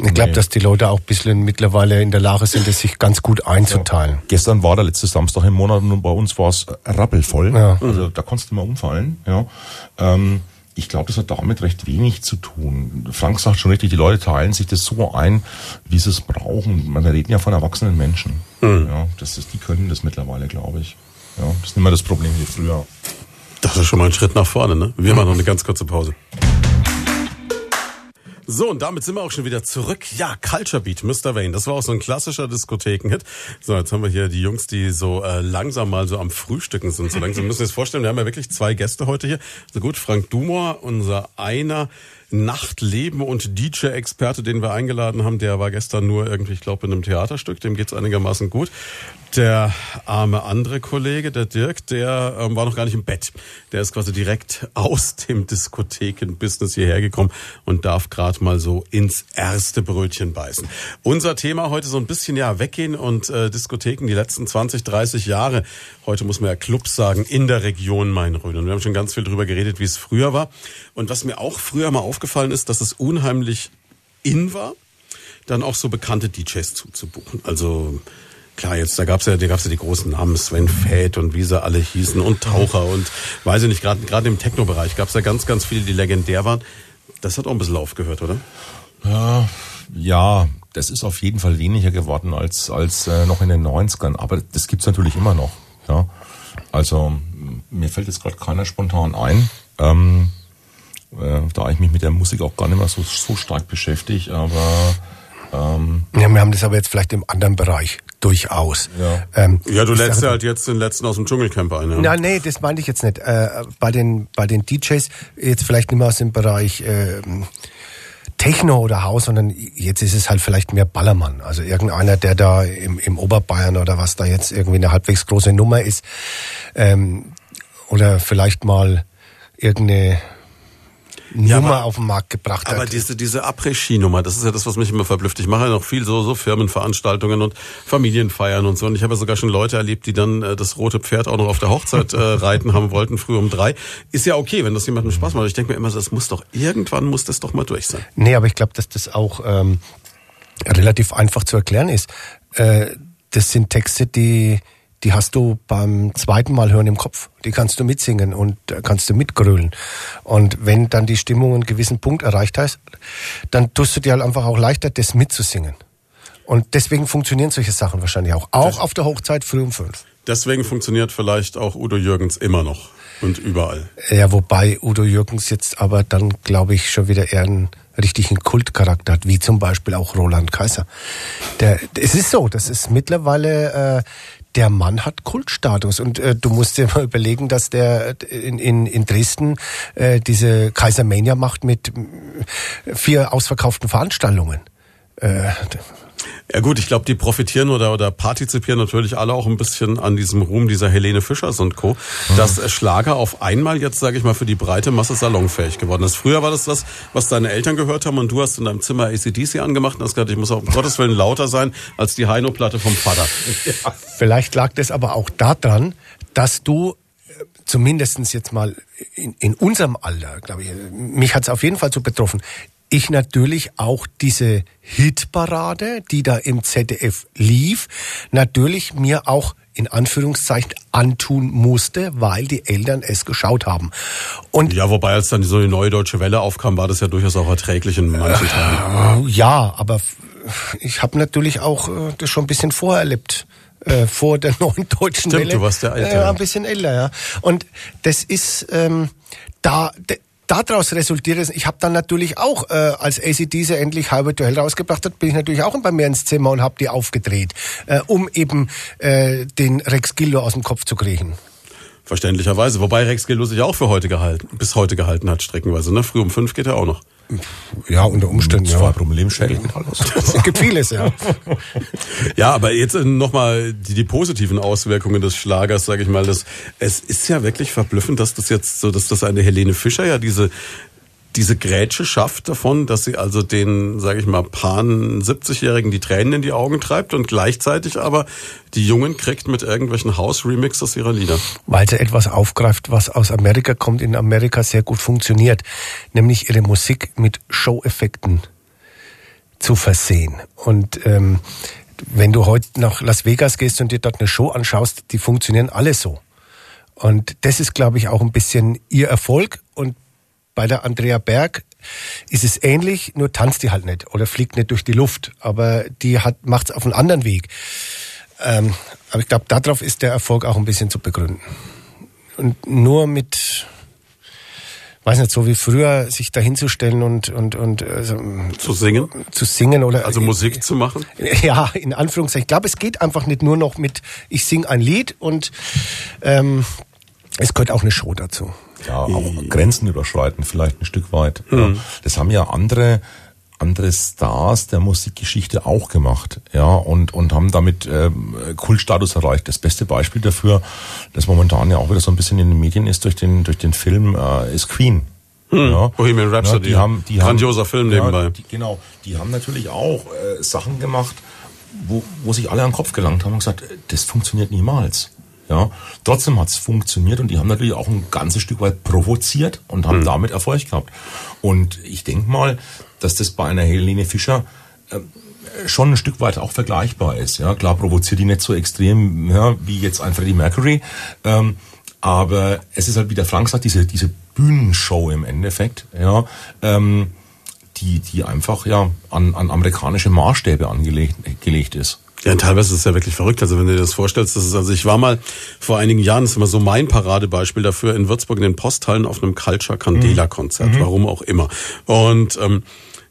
Ich glaube, dass die Leute auch ein bisschen mittlerweile in der Lage sind, es sich ganz gut einzuteilen. Gestern war der letzte Samstag im Monat und bei uns war es rappelvoll. Ja. Also da konntest du mal umfallen. Ja. Ähm, ich glaube, das hat damit recht wenig zu tun. Frank sagt schon richtig, die Leute teilen sich das so ein, wie sie es brauchen. Man wir reden ja von erwachsenen Menschen. Ja, das ist, die können das mittlerweile, glaube ich. Ja, das ist nicht mehr das Problem wie früher. Das ist schon mal ein Schritt nach vorne, ne? Wir machen noch eine ganz kurze Pause. So, und damit sind wir auch schon wieder zurück. Ja, Culture Beat, Mr. Wayne. Das war auch so ein klassischer Diskothekenhit. So, jetzt haben wir hier die Jungs, die so äh, langsam mal so am Frühstücken sind. So langsam müssen wir uns vorstellen, wir haben ja wirklich zwei Gäste heute hier. So gut, Frank Dumor, unser einer Nachtleben und DJ-Experte, den wir eingeladen haben. Der war gestern nur irgendwie, ich glaube, in einem Theaterstück. Dem geht's einigermaßen gut. Der arme andere Kollege, der Dirk, der ähm, war noch gar nicht im Bett. Der ist quasi direkt aus dem Diskotheken-Business hierher gekommen und darf gerade mal so ins erste Brötchen beißen. Unser Thema heute so ein bisschen ja weggehen und äh, Diskotheken die letzten 20, 30 Jahre. Heute muss man ja Clubs sagen in der Region Main-Rhön. Und wir haben schon ganz viel drüber geredet, wie es früher war. Und was mir auch früher mal aufgefallen ist, dass es unheimlich in war, dann auch so bekannte DJs zuzubuchen. Also Klar, jetzt da gab's ja, da gab's ja die großen Namen Sven Fett und wie sie alle hießen und Taucher und weiß ich nicht, gerade gerade im Techno-Bereich gab's ja ganz, ganz viele, die legendär waren. Das hat auch ein bisschen aufgehört, oder? Ja, ja, das ist auf jeden Fall weniger geworden als als äh, noch in den 90ern, aber das gibt's natürlich immer noch. Ja, also mir fällt jetzt gerade keiner spontan ein. Ähm, äh, da ich mich mit der Musik auch gar nicht mehr so, so stark beschäftige, aber ähm, ja, wir haben das aber jetzt vielleicht im anderen Bereich durchaus. Ja, ähm, ja du lädst ja halt jetzt den letzten aus dem Dschungelcamp ein. Ja. Na, nee, das meinte ich jetzt nicht. Äh, bei den bei den DJs jetzt vielleicht nicht mehr aus dem Bereich äh, Techno oder Haus, sondern jetzt ist es halt vielleicht mehr Ballermann. Also irgendeiner, der da im, im Oberbayern oder was da jetzt irgendwie eine halbwegs große Nummer ist. Ähm, oder vielleicht mal irgendeine ja, Nummer aber, auf den Markt gebracht aber hat. Aber diese, diese Après-Ski-Nummer, das ist ja das, was mich immer verblüfft. Ich mache ja noch viel so, so Firmenveranstaltungen und Familienfeiern und so. Und ich habe ja sogar schon Leute erlebt, die dann äh, das rote Pferd auch noch auf der Hochzeit äh, *laughs* reiten haben wollten, früh um drei. Ist ja okay, wenn das jemandem Spaß macht. Ich denke mir immer, das muss doch, irgendwann muss das doch mal durch sein. Nee, aber ich glaube, dass das auch ähm, relativ einfach zu erklären ist. Äh, das sind Texte, die die hast du beim zweiten Mal hören im Kopf. Die kannst du mitsingen und äh, kannst du mitgrölen. Und wenn dann die Stimmung einen gewissen Punkt erreicht hast, dann tust du dir halt einfach auch leichter, das mitzusingen. Und deswegen funktionieren solche Sachen wahrscheinlich auch. Auch auf der Hochzeit früh um fünf. Deswegen funktioniert vielleicht auch Udo Jürgens immer noch und überall. Ja, wobei Udo Jürgens jetzt aber dann, glaube ich, schon wieder eher einen richtigen Kultcharakter hat, wie zum Beispiel auch Roland Kaiser. Der, es ist so, das ist mittlerweile äh, der Mann hat Kultstatus. Und äh, du musst dir mal überlegen, dass der in, in, in Dresden äh, diese Kaisermania macht mit äh, vier ausverkauften Veranstaltungen. Äh, ja gut, ich glaube, die profitieren oder, oder partizipieren natürlich alle auch ein bisschen an diesem Ruhm dieser Helene Fischers und Co. Mhm. Dass Schlager auf einmal jetzt, sage ich mal, für die breite Masse salonfähig geworden ist. Früher war das was, was deine Eltern gehört haben und du hast in deinem Zimmer ACDC angemacht und hast gesagt, ich muss auch um Gottes Willen lauter sein als die Heino-Platte vom Vater. Ja. Vielleicht lag das aber auch daran, dass du äh, zumindestens jetzt mal in, in unserem Alter, glaube ich, mich hat es auf jeden Fall so betroffen, ich natürlich auch diese Hitparade, die da im ZDF lief, natürlich mir auch in Anführungszeichen antun musste, weil die Eltern es geschaut haben. Und ja, wobei als dann so eine neue deutsche Welle aufkam, war das ja durchaus auch erträglich in manchen Teilen. Äh, ja, aber ich habe natürlich auch äh, das schon ein bisschen vorher erlebt. Äh, vor der *laughs* neuen deutschen Stimmt, Welle. du warst der Alte. Ja, ein bisschen älter, ja. Und das ist ähm, da daraus resultiert es, ich habe dann natürlich auch, äh, als ACDC endlich Highway to Hell rausgebracht hat, bin ich natürlich auch bei mir ins Zimmer und habe die aufgedreht, äh, um eben äh, den Rex Gildo aus dem Kopf zu kriegen. Verständlicherweise. Wobei Rex Gildo sich auch für heute gehalten, bis heute gehalten hat, streckenweise. Ne? Früh um fünf geht er auch noch. Ja, unter Umständen. Zwei ja. Problemschädel. *laughs* es gibt vieles, ja. *laughs* ja, aber jetzt äh, nochmal die, die positiven Auswirkungen des Schlagers, sage ich mal. Das, es ist ja wirklich verblüffend, dass das jetzt so, dass das eine Helene Fischer ja diese diese Grätsche schafft davon, dass sie also den, sage ich mal, Pan 70-Jährigen die Tränen in die Augen treibt und gleichzeitig aber die Jungen kriegt mit irgendwelchen House-Remixes ihrer Lieder. Weil sie etwas aufgreift, was aus Amerika kommt, in Amerika sehr gut funktioniert, nämlich ihre Musik mit Show-Effekten zu versehen. Und ähm, wenn du heute nach Las Vegas gehst und dir dort eine Show anschaust, die funktionieren alle so. Und das ist, glaube ich, auch ein bisschen ihr Erfolg und bei der Andrea Berg ist es ähnlich, nur tanzt die halt nicht oder fliegt nicht durch die Luft. Aber die hat macht's auf einem anderen Weg. Ähm, aber ich glaube, darauf ist der Erfolg auch ein bisschen zu begründen. Und nur mit, weiß nicht, so wie früher, sich dahinzustellen und und und also, zu singen, zu singen oder also Musik äh, zu machen. *laughs* Ja, in Anführungszeichen. Ich glaube, es geht einfach nicht nur noch mit, ich singe ein Lied und ähm, es gehört auch eine Show dazu. Ja, auch Grenzen überschreiten, vielleicht ein Stück weit. Ja. Das haben ja andere andere Stars der Musikgeschichte auch gemacht, ja, und, und haben damit ähm, Kultstatus erreicht. Das beste Beispiel dafür, das momentan ja auch wieder so ein bisschen in den Medien ist durch den, durch den Film, äh, ist Queen. Hm. Ja. Bohemian Rhapsody. Ja, die haben, die Grandioser haben, Film ja, nebenbei. Die, genau, die haben natürlich auch äh, Sachen gemacht, wo, wo sich alle an den Kopf gelangt haben und gesagt, äh, das funktioniert niemals. Ja, trotzdem hat's funktioniert und die haben natürlich auch ein ganzes Stück weit provoziert und haben damit Erfolg gehabt. Und ich denke mal, dass das bei einer Helene Fischer äh, schon ein Stück weit auch vergleichbar ist. Ja, klar provoziert die nicht so extrem ja, wie jetzt ein Freddie Mercury, ähm, aber es ist halt, wie der Frank sagt, diese diese Bühnenshow im Endeffekt, ja, ähm, die die einfach ja an, an amerikanische Maßstäbe angelegt gelegt ist. Ja, teilweise ist es ja wirklich verrückt. Also wenn du dir das vorstellst, das ist, also ich war mal vor einigen Jahren, das ist immer so mein Paradebeispiel dafür, in Würzburg in den Posthallen auf einem Culture Candela Konzert, warum auch immer. Und ähm,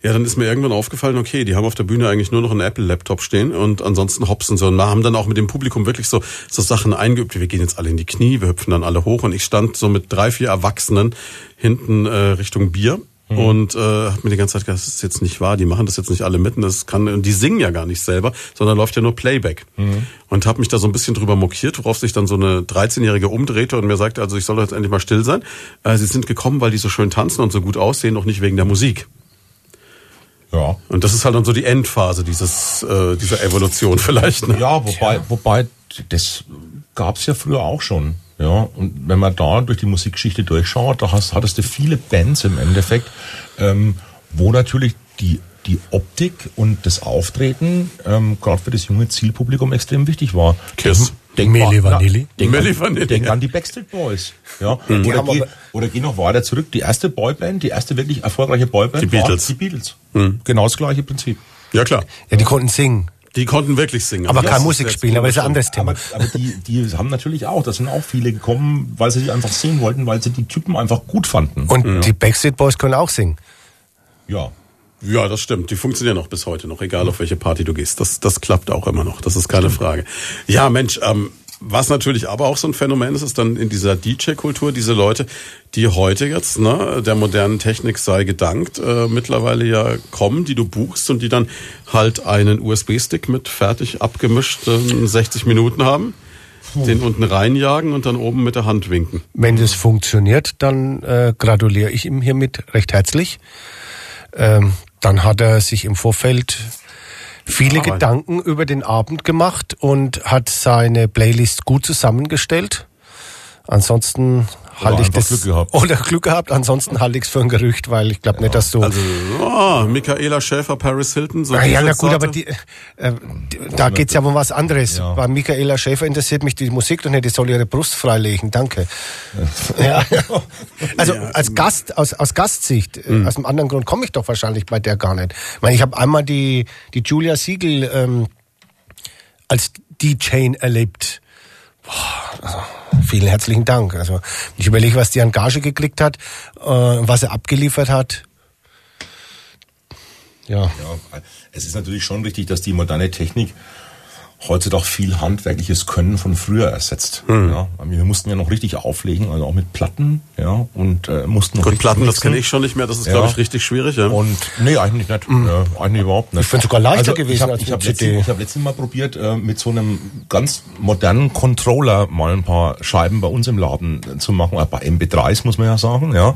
ja, dann ist mir irgendwann aufgefallen, okay, die haben auf der Bühne eigentlich nur noch einen Apple-Laptop stehen und ansonsten hopsen so und haben dann auch mit dem Publikum wirklich so, so Sachen eingeübt, wie wir gehen jetzt alle in die Knie, wir hüpfen dann alle hoch und ich stand so mit drei, vier Erwachsenen hinten äh, Richtung Bier und äh, hat mir die ganze Zeit gesagt, das ist jetzt nicht wahr, die machen das jetzt nicht alle mitten, das kann und die singen ja gar nicht selber, sondern läuft ja nur Playback. Und habe mich da so ein bisschen drüber mokiert, worauf sich dann so eine 13-jährige umdrehte und mir sagte, also ich soll jetzt endlich mal still sein. Äh, sie sind gekommen, weil die so schön tanzen und so gut aussehen, doch nicht wegen der Musik. Ja. Und das ist halt dann so die Endphase dieses äh, dieser Evolution *laughs* vielleicht. Ne? Ja, wobei, wobei das gab's ja früher auch schon. Ja, und wenn man da durch die Musikgeschichte durchschaut, da hast, hattest du viele Bands im Endeffekt, ähm, wo natürlich die, die Optik und das Auftreten ähm, gerade für das junge Zielpublikum extrem wichtig war. Kiss. Denk Milli mal- Vanilli. na, Denk, Milli an, Vanilli, denk an die Backstreet Boys. Ja. Die Oder, geh, oder geh noch weiter zurück. Die erste Boyband, die erste wirklich erfolgreiche Boyband Die Beatles. war die Beatles. Genau das gleiche Prinzip. Ja klar. Ja, die konnten singen. Die konnten wirklich singen. Aber kein Musik spielen, aber das ist ein anderes Thema. Aber, aber die, die haben natürlich auch, da sind auch viele gekommen, weil sie die einfach sehen wollten, weil sie die Typen einfach gut fanden. Und die Backstreet Boys können auch singen. ja. Ja, das stimmt. Die funktionieren auch bis heute noch, egal auf welche Party du gehst. Das, das klappt auch immer noch. Das ist keine Frage. Ja, Mensch, ähm, was natürlich aber auch so ein Phänomen ist, ist dann in dieser DJ-Kultur diese Leute, die heute jetzt, ne, der modernen Technik sei gedankt, äh, mittlerweile ja kommen, die du buchst und die dann halt einen USB-Stick mit fertig abgemischten 60 Minuten haben, den unten reinjagen und dann oben mit der Hand winken. Wenn das funktioniert, dann äh, gratuliere ich ihm hiermit recht herzlich. Ähm, dann hat er sich im Vorfeld viele Gedanken über den Abend gemacht und hat seine Playlist gut zusammengestellt. Ansonsten halte ich das Glück gehabt. oder Glück gehabt. Ansonsten halte ich es für ein Gerücht, weil ich glaube nicht, dass du Also, oh, Michaela Schäfer, Paris Hilton, so Ah, ja, na gut, aber die, äh, die, da geht's ja um was anderes. Ja. Bei Michaela Schäfer interessiert mich die Musik doch nicht, die soll ihre Brust freilegen, danke. *laughs* Ja. Also als Gast, aus, aus Gastsicht, äh, aus einem anderen Grund komme ich doch wahrscheinlich bei der gar nicht. Ich meine, ich habe einmal die, die Julia Siegel ähm, als DJ erlebt. Boah, also, vielen herzlichen Dank. Also ich überlege, was die an Gage gekriegt hat, äh, was er abgeliefert hat. Ja. Ja, es ist natürlich schon richtig, dass die moderne Technik heutzutage viel handwerkliches Können von früher ersetzt. Hm. Ja, wir mussten ja noch richtig auflegen, also auch mit Platten, ja, und äh, mussten noch Gut, Platten, das mixen. kenne ich schon nicht mehr. Das ist, Ja. glaube ich, richtig schwierig. Ja. Und nee, eigentlich nicht. Ja, eigentlich überhaupt nicht. Ich find's sogar leichter gewesen ich hab, als ich hab CD. letztens, ich habe letztens mal probiert, äh, mit so einem ganz modernen Controller mal ein paar Scheiben bei uns im Laden äh, zu machen. Äh, bei MP3s muss man ja sagen, ja.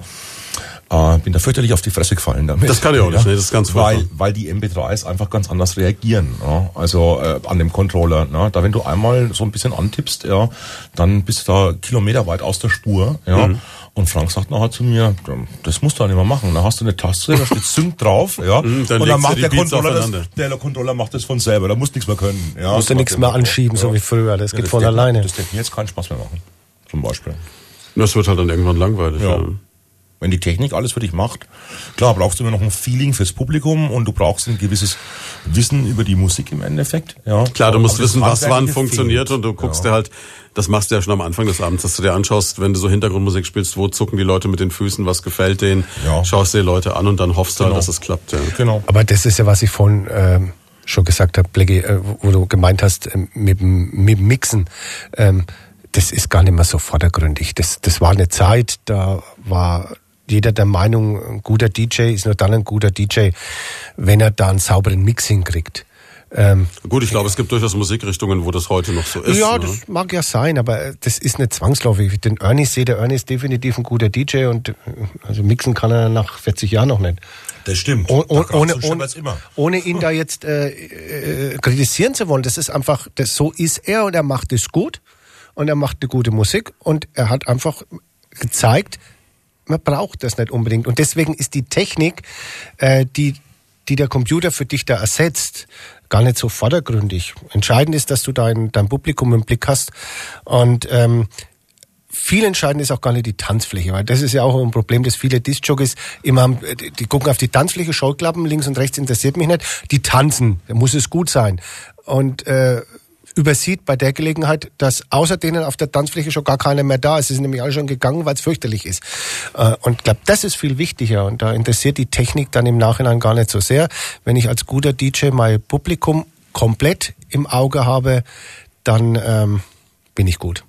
Äh, bin da fürchterlich auf die Fresse gefallen damit. Das kann ich auch nicht, nee, das ist ganz weil, furchtbar. weil die MP3s einfach ganz anders reagieren. Ja? Also äh, an dem Controller. Ne? Da wenn du einmal so ein bisschen antippst, ja, dann bist du da kilometerweit aus der Spur. Ja? Mhm. Und Frank sagt nachher zu mir, das musst du auch nicht mehr machen. Da hast du eine Taste, da steht Sync drauf, ja. *laughs* Mhm, dann und dann macht der Controller, das, der Controller macht das von selber. Da musst du nichts mehr können. Ja, Musst du Das nichts mehr anschieben, so wie früher. Das Ja, geht von wird- alleine. Das wird mir jetzt keinen Spaß mehr machen. Zum Beispiel. Das wird halt dann irgendwann langweilig. Ja. Ja. Wenn die Technik alles für dich macht, klar brauchst du immer noch ein Feeling fürs Publikum und du brauchst ein gewisses Wissen über die Musik im Endeffekt. Ja. Klar, du musst wissen, was wann funktioniert fehlt. und du guckst ja. dir halt, das machst du ja schon am Anfang des Abends, dass du dir anschaust, wenn du so Hintergrundmusik spielst, wo zucken die Leute mit den Füßen, was gefällt denen, Ja. schaust dir die Leute an und dann hoffst du halt, Genau. dass es klappt. Ja. Genau. Aber das ist ja, was ich vorhin ähm, schon gesagt habe, Blackie, äh, wo du gemeint hast, ähm, mit, dem- mit Mixen. Ähm, das ist gar nicht mehr so vordergründig. Das, das war eine Zeit, da war jeder der Meinung, ein guter DJ ist nur dann ein guter DJ, wenn er da einen sauberen Mix hinkriegt. Ähm, Gut, ich glaube, es gibt durchaus Musikrichtungen, wo das heute noch so ist. Ja, ne? das mag ja sein, aber das ist nicht zwangsläufig. Ich den Ernie sehe, der Ernie ist definitiv ein guter DJ und äh, also mixen kann er nach 40 Jahren noch nicht. Das stimmt. Oh, oh, ohne, ohne, ohne, ihn da jetzt äh, äh, kritisieren zu wollen. Das ist einfach, das, so ist er und er macht es gut und er macht eine gute Musik und er hat einfach gezeigt, man braucht das nicht unbedingt. Und deswegen ist die Technik, äh, die, die der Computer für dich da ersetzt, gar nicht so vordergründig. Entscheidend ist, dass du dein, dein Publikum im Blick hast. Und ähm, viel entscheidend ist auch gar nicht die Tanzfläche, weil das ist ja auch ein Problem, dass viele Disc-Jockeys immer haben, die gucken auf die Tanzfläche, Scheuklappen, links und rechts interessiert mich nicht. Die tanzen, da muss es gut sein. Und äh, übersieht bei der Gelegenheit, dass außer denen auf der Tanzfläche schon gar keiner mehr da ist. Sie sind nämlich alle schon gegangen, weil es fürchterlich ist. Äh, und ich glaube, das ist viel wichtiger. Und da interessiert die Technik dann im Nachhinein gar nicht so sehr. Wenn ich als guter DJ mein Publikum komplett im Auge habe, dann ähm, bin ich gut.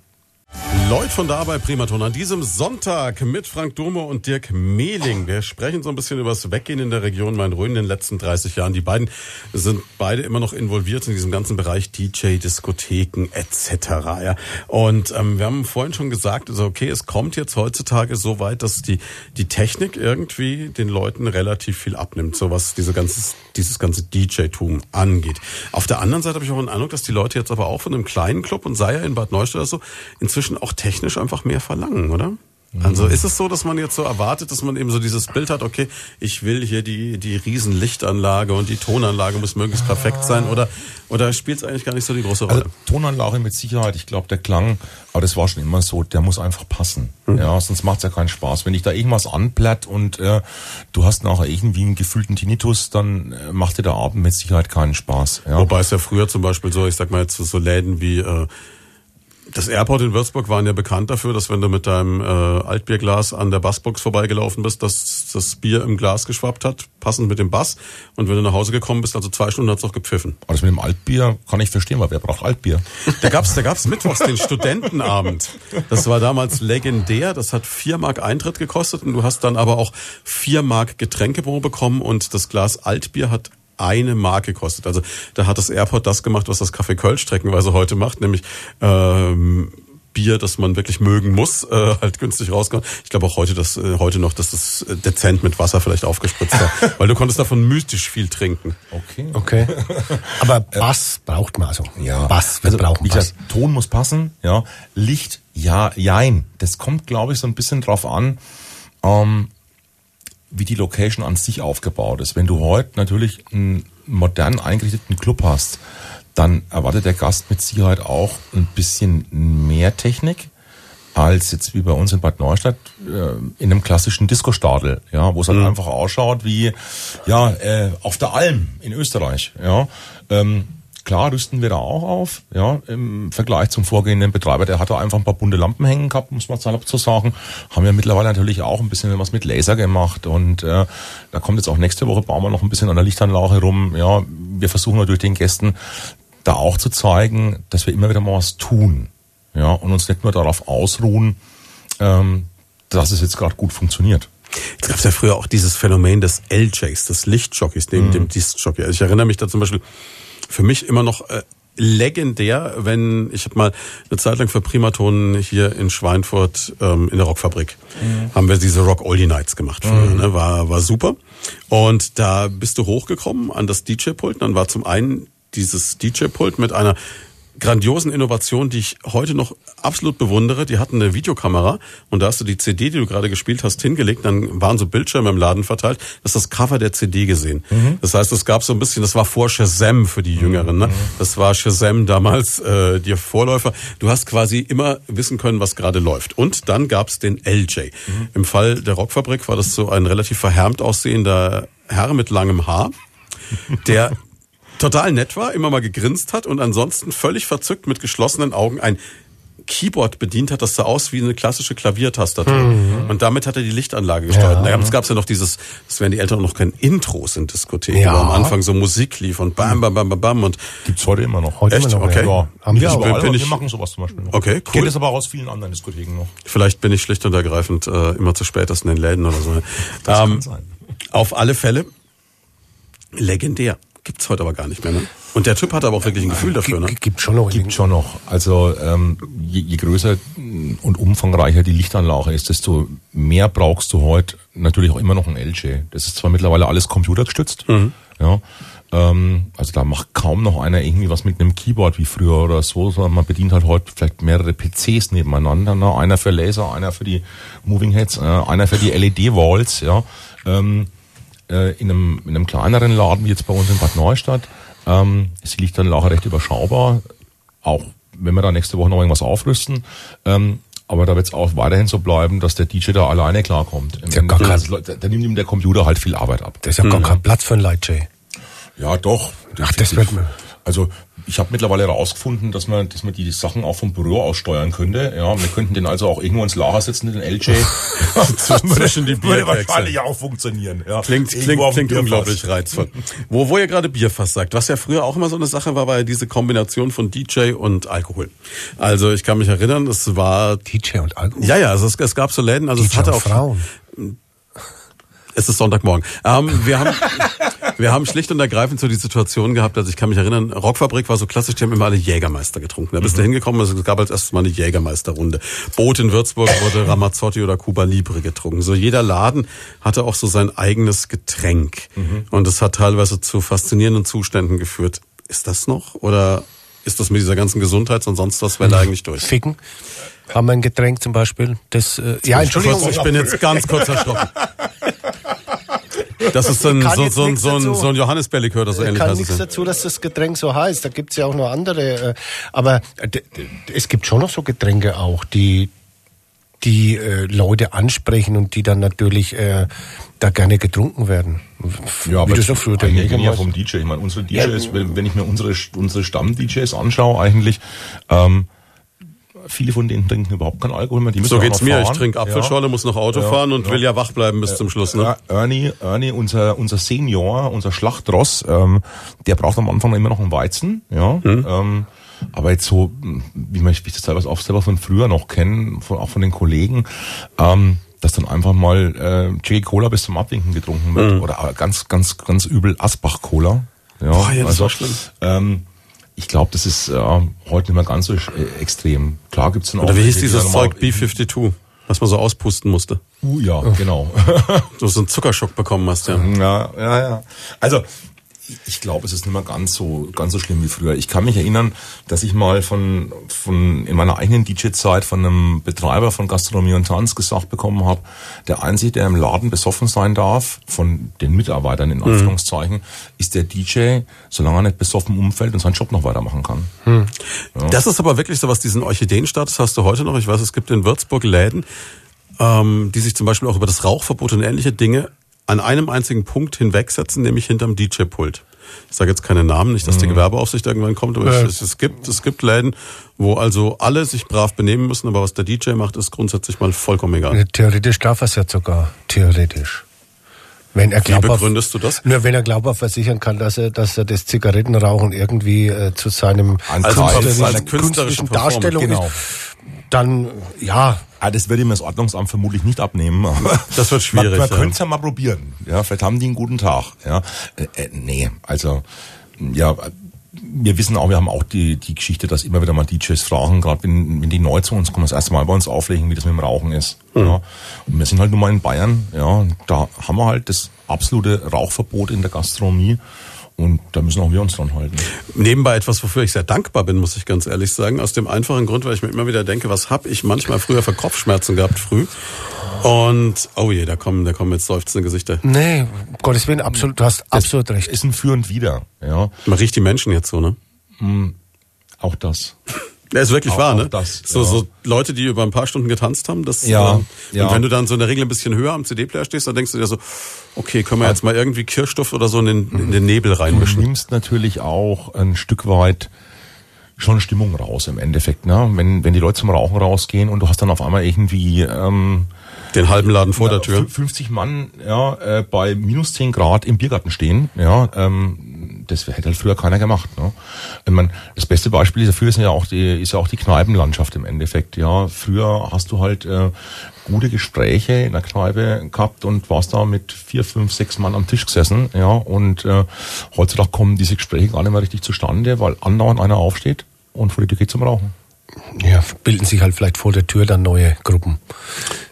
Lloyd von da bei Primaton an diesem Sonntag mit Frank Dome und Dirk Mehling. Wir sprechen so ein bisschen über das Weggehen in der Region Main-Rhön in den letzten 30 Jahren. Die beiden sind beide immer noch involviert in diesem ganzen Bereich DJ, Diskotheken etc. Und ähm, wir haben vorhin schon gesagt, also okay, es kommt jetzt heutzutage so weit, dass die die Technik irgendwie den Leuten relativ viel abnimmt, so was diese ganze, dieses ganze DJ-Tum angeht. Auf der anderen Seite habe ich auch den Eindruck, dass die Leute jetzt aber auch von einem kleinen Club und sei ja in Bad Neustadt oder so inzwischen inzwischen auch technisch einfach mehr verlangen, oder? Also ist es so, dass man jetzt so erwartet, dass man eben so dieses Bild hat, okay, ich will hier die, die Riesenlichtanlage und die Tonanlage muss möglichst perfekt sein oder, oder spielt es eigentlich gar nicht so die große Rolle? Also, Tonanlage mit Sicherheit, ich glaube, der Klang, aber das war schon immer so, der muss einfach passen. Mhm. Ja, sonst macht es ja keinen Spaß. Wenn ich da irgendwas anplatt und äh, du hast nachher irgendwie einen gefühlten Tinnitus, dann äh, macht dir der Abend mit Sicherheit keinen Spaß. Ja. Wobei es ja früher zum Beispiel so, ich sag mal jetzt so Läden wie äh, das Airport in Würzburg waren ja bekannt dafür, dass wenn du mit deinem äh, Altbierglas an der Bassbox vorbeigelaufen bist, dass das Bier im Glas geschwappt hat, passend mit dem Bass. Und wenn du nach Hause gekommen bist, also zwei Stunden hat's noch gepfiffen. Aber das mit dem Altbier kann ich verstehen, weil wer braucht Altbier? *laughs* Da gab's, da gab's mittwochs den Studentenabend. Das war damals legendär. Das hat vier Mark Eintritt gekostet und du hast dann aber auch vier Mark Getränkebon bekommen und das Glas Altbier hat eine Marke kostet. Also da hat das Airport das gemacht, was das Café Köln streckenweise heute macht, nämlich ähm, Bier, das man wirklich mögen muss, äh, halt günstig rauskommt. Ich glaube auch heute, dass äh, heute noch, dass das äh, dezent mit Wasser vielleicht aufgespritzt war, *laughs* weil du konntest davon mystisch viel trinken. Okay. Okay. *laughs* Aber Bass braucht man also. Ja. Bass, wir also, brauchen gesagt, Bass. Ton muss passen, ja. Licht, ja, jein. Das kommt, glaube ich, so ein bisschen drauf an. Ähm, wie die Location an sich aufgebaut ist. Wenn du heute natürlich einen modern eingerichteten Club hast, dann erwartet der Gast mit Sicherheit auch ein bisschen mehr Technik als jetzt wie bei uns in Bad Neustadt äh, in einem klassischen Disco-Stadel, ja, wo es halt mhm. einfach ausschaut wie ja äh, auf der Alm in Österreich, ja. Ähm, Klar rüsten wir da auch auf, ja, im Vergleich zum vorgehenden Betreiber. Der hat da einfach ein paar bunte Lampen hängen gehabt, muss man salopp zu sagen. Haben wir mittlerweile natürlich auch ein bisschen was mit Laser gemacht und äh, da kommt jetzt auch nächste Woche, bauen wir noch ein bisschen an der Lichtanlage rum. Ja, wir versuchen natürlich den Gästen da auch zu zeigen, dass wir immer wieder mal was tun. Ja, und uns nicht nur darauf ausruhen, ähm, dass es jetzt gerade gut funktioniert. Jetzt gab es ja früher auch dieses Phänomen des LJs, des Lichtjockeys neben mhm. dem Disc-Jockey. Also ich erinnere mich da zum Beispiel für mich immer noch äh, legendär, wenn ich habe mal eine Zeit lang für Primaton hier in Schweinfurt ähm, in der Rockfabrik mhm. haben wir diese Rock Oldie Nights gemacht. Früher, mhm. ne? War war super. Und da bist du hochgekommen an das DJ-Pult. Dann war zum einen dieses DJ-Pult mit einer grandiosen Innovation, die ich heute noch absolut bewundere. Die hatten eine Videokamera und da hast du die CD, die du gerade gespielt hast, hingelegt. Dann waren so Bildschirme im Laden verteilt. Das ist das Cover der CD gesehen. Mhm. Das heißt, es gab so ein bisschen, das war vor Shazam für die Jüngeren. Ne? Mhm. Das war Shazam damals äh, die Vorläufer. Du hast quasi immer wissen können, was gerade läuft. Und dann gab's den LJ. Mhm. Im Fall der Rockfabrik war das so ein relativ verhärmt aussehender Herr mit langem Haar, der *laughs* total nett war, immer mal gegrinst hat und ansonsten völlig verzückt mit geschlossenen Augen ein Keyboard bedient hat, das sah aus wie eine klassische Klaviertastatur. Mhm. Und damit hat er die Lichtanlage gesteuert. Ja. Da gab es ja noch dieses, das werden die Eltern noch kein Intros in Diskotheken, ja. wo am Anfang so Musik lief und bam, bam, bam, bam, bam. Und Gibt's heute immer noch. Heute Echt? Immer noch, okay. Ja. Haben wir, aber bin, wir machen sowas zum Beispiel noch. Okay, cool. Geht es aber aus vielen anderen Diskotheken noch. Vielleicht bin ich schlicht und ergreifend äh, immer zu spät in den Läden oder so. Das ähm, kann sein. Auf alle Fälle legendär. Gibt's heute aber gar nicht mehr, ne? Und der Typ hat aber auch wirklich ein Gefühl dafür, ne? Gibt schon noch. Gibt schon noch. Also ähm, je, je größer und umfangreicher die Lichtanlage ist, desto mehr brauchst du heute natürlich auch immer noch ein LG. Das ist zwar mittlerweile alles computergestützt, mhm. ja. Ähm, also da macht kaum noch einer irgendwie was mit einem Keyboard wie früher oder so, sondern man bedient halt heute vielleicht mehrere PCs nebeneinander. Ne? Einer für Laser, einer für die Moving Heads, äh, einer für die LED-Walls, ja. Ähm, äh, in, einem, in einem kleineren Laden wie jetzt bei uns in Bad Neustadt ähm, ist die Lichtanlage recht überschaubar, auch wenn wir da nächste Woche noch irgendwas aufrüsten. Ähm, aber da wird es auch weiterhin so bleiben, dass der DJ da alleine klarkommt. Gar kein, da, da nimmt ihm der Computer halt viel Arbeit ab. Das ist ja mhm. gar kein Platz für ein Light J. Ja, doch. Ach, das wird mir. Also ich habe mittlerweile herausgefunden, dass man, dass man die Sachen auch vom Büro aus steuern könnte. Ja, wir könnten den also auch irgendwo ins Lager setzen, den LJ. *laughs* Zwischen die *laughs* Würde wahrscheinlich auch funktionieren. Ja. Klingt, klingt, klingt unglaublich reizvoll. Wo, wo ihr gerade Bierfass sagt, was ja früher auch immer so eine Sache war, war ja diese Kombination von DJ und Alkohol. Also ich kann mich erinnern, es war DJ und Alkohol. Ja, ja, also es, es gab so Läden, also DJ es hatte auch Frauen. Es ist Sonntagmorgen. Ähm, wir, haben, *laughs* wir haben schlicht und ergreifend so die Situation gehabt, also ich kann mich erinnern, Rockfabrik war so klassisch, die haben immer alle Jägermeister getrunken. Da bist mhm. du hingekommen, es gab als erstes mal eine Jägermeisterrunde. Boot in Würzburg wurde *laughs* Ramazzotti oder Cuba Libre getrunken. So jeder Laden hatte auch so sein eigenes Getränk. Mhm. Und es hat teilweise zu faszinierenden Zuständen geführt. Ist das noch? Oder ist das mit dieser ganzen Gesundheits- und sonst was Welle mhm. eigentlich durch? Ficken haben wir ein Getränk zum Beispiel. Das, äh, ja, Entschuldigung. Ich bin jetzt ganz kurz erschrocken. *laughs* Das ist so ein, so, so, so, ein, so ein Johannisbeerlikör oder so ähnlich. Ich kann nichts dazu, dass das Getränk so heißt. Da gibt's ja auch noch andere. Äh, aber es gibt schon noch so Getränke auch, die die äh, Leute ansprechen und die dann natürlich äh, da gerne getrunken werden. Ja, aber das früher der ja vom DJ. Ich meine, unsere DJs, ja. wenn, wenn ich mir unsere unsere Stamm-DJs anschaue, eigentlich ähm, viele von denen trinken überhaupt keinen Alkohol mehr. Die müssen so geht's mir. Fahren. Ich trinke Apfelschorle, ja. muss noch Auto ja, fahren und ja. will ja wach bleiben bis zum Schluss. Ne? Ernie, Ernie, unser unser Senior, unser Schlachtross, ähm, der braucht am Anfang immer noch einen Weizen. Ja. Hm. Ähm, aber jetzt so, wie man wie ich das teilweise auch selber von früher noch kenne, von, auch von den Kollegen, ähm, dass dann einfach mal äh, Jackie Cola bis zum Abwinken getrunken wird mhm. oder ganz ganz ganz übel Asbach Cola. Ja, Boah, ja das also, war schlimm. Ähm, ich glaube, das ist äh, heute nicht mehr ganz so äh, extrem. Klar gibt's dann auch. Oder wie hieß dieses Zeug B52, was man so auspusten musste? Uh, ja, genau. *laughs* du so einen Zuckerschock bekommen hast, ja. Ja, ja, ja. Also ich glaube, es ist nicht mehr ganz so, ganz so schlimm wie früher. Ich kann mich erinnern, dass ich mal von, von in meiner eigenen DJ-Zeit von einem Betreiber von Gastronomie und Tanz gesagt bekommen habe, der Einzige, der im Laden besoffen sein darf, von den Mitarbeitern in mhm. Anführungszeichen, mhm. ist der DJ, solange er nicht besoffen umfällt und seinen Job noch weitermachen kann. Mhm. Ja. Das ist aber wirklich so was, diesen Orchideenstatus hast du heute noch. Ich weiß, es gibt in Würzburg Läden, ähm, die sich zum Beispiel auch über das Rauchverbot und ähnliche Dinge an einem einzigen Punkt hinwegsetzen, nämlich hinterm DJ-Pult. Ich sage jetzt keine Namen, nicht, dass die mhm. Gewerbeaufsicht irgendwann kommt, aber ja. es, es, gibt, es gibt Läden, wo also alle sich brav benehmen müssen, aber was der DJ macht, ist grundsätzlich mal vollkommen egal. Theoretisch darf er es ja sogar. Theoretisch. Wenn er Wie begründest du das? Nur wenn er glaubhaft versichern kann, dass er, dass er das Zigarettenrauchen irgendwie äh, zu seinem also als, als künstlerischen Darstellung genau. dann ja, Ah, das würde ihm das Ordnungsamt vermutlich nicht abnehmen. Aber das wird schwierig. Man, man ja. könnte es ja mal probieren. Ja, vielleicht haben die einen guten Tag. Ja, äh, äh, nee, also ja, wir wissen auch, wir haben auch die, die Geschichte, dass immer wieder mal DJs fragen, gerade wenn, wenn die neu zu uns kommen, das erste Mal bei uns auflegen, wie das mit dem Rauchen ist. Mhm. Ja. Und wir sind halt nun mal in Bayern, ja, da haben wir halt das absolute Rauchverbot in der Gastronomie. Und da müssen auch wir uns dran halten. Nebenbei etwas, wofür ich sehr dankbar bin, muss ich ganz ehrlich sagen. Aus dem einfachen Grund, weil ich mir immer wieder denke, was habe ich manchmal früher für Kopfschmerzen gehabt früh. Und, oh je, da kommen, da kommen jetzt seufzende Gesichter. Nee, um Gottes Willen, absolut, du hast das absolut recht. Ist ein Führend wieder, ja. Man riecht die Menschen jetzt so, ne? Hm, auch das. Ja, ist wirklich auch, wahr, ne? Das, so, ja. so Leute, die über ein paar Stunden getanzt haben, das, ja, äh, ja. und wenn du dann so in der Regel ein bisschen höher am CD-Player stehst, dann denkst du dir so, okay, können wir jetzt mal irgendwie Kirschstoff oder so in den, in den Nebel reinmischen. Du nimmst natürlich auch ein Stück weit schon Stimmung raus im Endeffekt. Ne? Wenn, wenn die Leute zum Rauchen rausgehen und du hast dann auf einmal irgendwie ähm, Den halben Laden vor der Tür. 50 Mann ja, äh, bei minus 10 Grad im Biergarten stehen, ja, ähm, das hätte halt früher keiner gemacht. Ne? Ich mein, das beste Beispiel dafür ist ja auch die, ist ja auch die Kneipenlandschaft im Endeffekt. Ja, früher hast du halt äh, gute Gespräche in der Kneipe gehabt und warst da mit vier, fünf, sechs Mann am Tisch gesessen. Ja, und äh, heutzutage kommen diese Gespräche gar nicht mehr richtig zustande, weil andauernd einer aufsteht und vor die Tür geht zum Rauchen. Ja, bilden sich halt vielleicht vor der Tür dann neue Gruppen.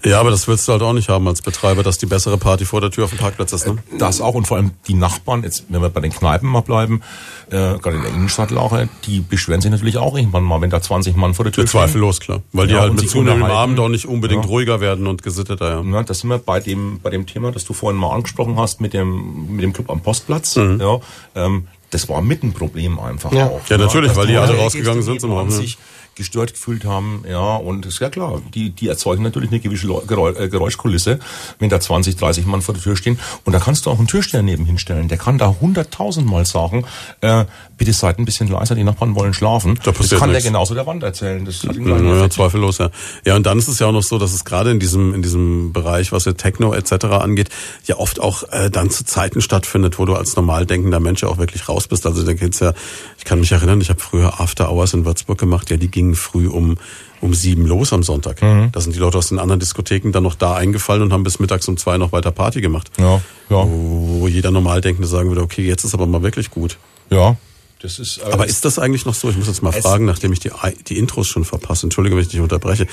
Ja, aber das willst du halt auch nicht haben als Betreiber, dass die bessere Party vor der Tür auf dem Parkplatz ist, ne? Das auch und vor allem die Nachbarn, jetzt wenn wir bei den Kneipen mal bleiben, äh, gerade in der Innenstadt Lache, die beschweren sich natürlich auch irgendwann mal, wenn da 20 Mann vor der Tür stehen. Zweifellos, klar. Weil die Ja, halt und mit zunehmendem unterhalten. Abend auch nicht unbedingt Ja. ruhiger werden und gesitteter, ja. Ja, das sind wir bei dem, bei dem Thema, das du vorhin mal angesprochen hast, mit dem, mit dem Club am Postplatz. Ja, ähm, das war mit ein Problem einfach Ja. auch. Ja, natürlich, dass weil die die alle rausgegangen sind zum sich gestört gefühlt haben, ja, und ist ja klar, die, die erzeugen natürlich eine gewisse äh, Geräuschkulisse, wenn da 20, 30 Mann vor der Tür stehen. Und da kannst du auch einen Türsteher nebenhin stellen, der kann da hunderttausendmal sagen, äh, bitte seid ein bisschen leiser, die Nachbarn wollen schlafen. Da das kann nichts. der genauso der Wand erzählen. Das gleichen Ja, ja, zweifellos, ja. Ja, und dann ist es ja auch noch so, dass es gerade in diesem, in diesem Bereich, was ja Techno etc. angeht, ja oft auch äh, dann zu Zeiten stattfindet, wo du als normal denkender Mensch ja auch wirklich raus bist. Also da geht's ja, ich kann mich erinnern, ich habe früher After Hours in Würzburg gemacht, ja, die gingen früh um um sieben los am Sonntag. Mhm. Da sind die Leute aus den anderen Diskotheken dann noch da eingefallen und haben bis mittags um zwei noch weiter Party gemacht. Ja, ja. Wo, wo jeder Normaldenkende sagen würde, okay, jetzt ist aber mal wirklich gut. Ja. Das ist, Aber ist das eigentlich noch so? Ich muss jetzt mal fragen, nachdem ich die, die Intros schon verpasse. Entschuldige, wenn ich dich unterbreche.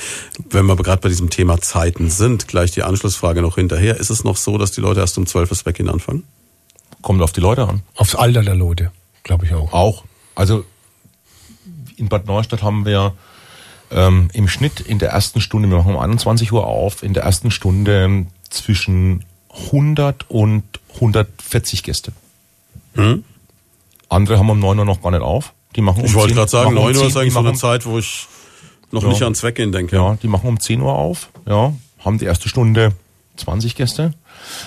Wenn wir gerade bei diesem Thema Zeiten sind, gleich die Anschlussfrage noch hinterher. Ist es noch so, dass die Leute erst um 12 Uhr weggehen anfangen? kommt auf die Leute an. Aufs Alter der Leute, glaube ich auch. Auch. Also in Bad Neustadt haben wir ähm, im Schnitt in der ersten Stunde, wir machen um 21 Uhr auf, in der ersten Stunde zwischen 100 und 140 Gäste. Andere haben um 9 Uhr noch gar nicht auf. Die machen um Ich wollte 10 gerade sagen, machen um 9 Uhr 10 ist eigentlich so eine Zeit, wo ich noch Ja. nicht ans Weggehen denke. Ja, die machen um 10 Uhr auf, ja, haben die erste Stunde 20 Gäste.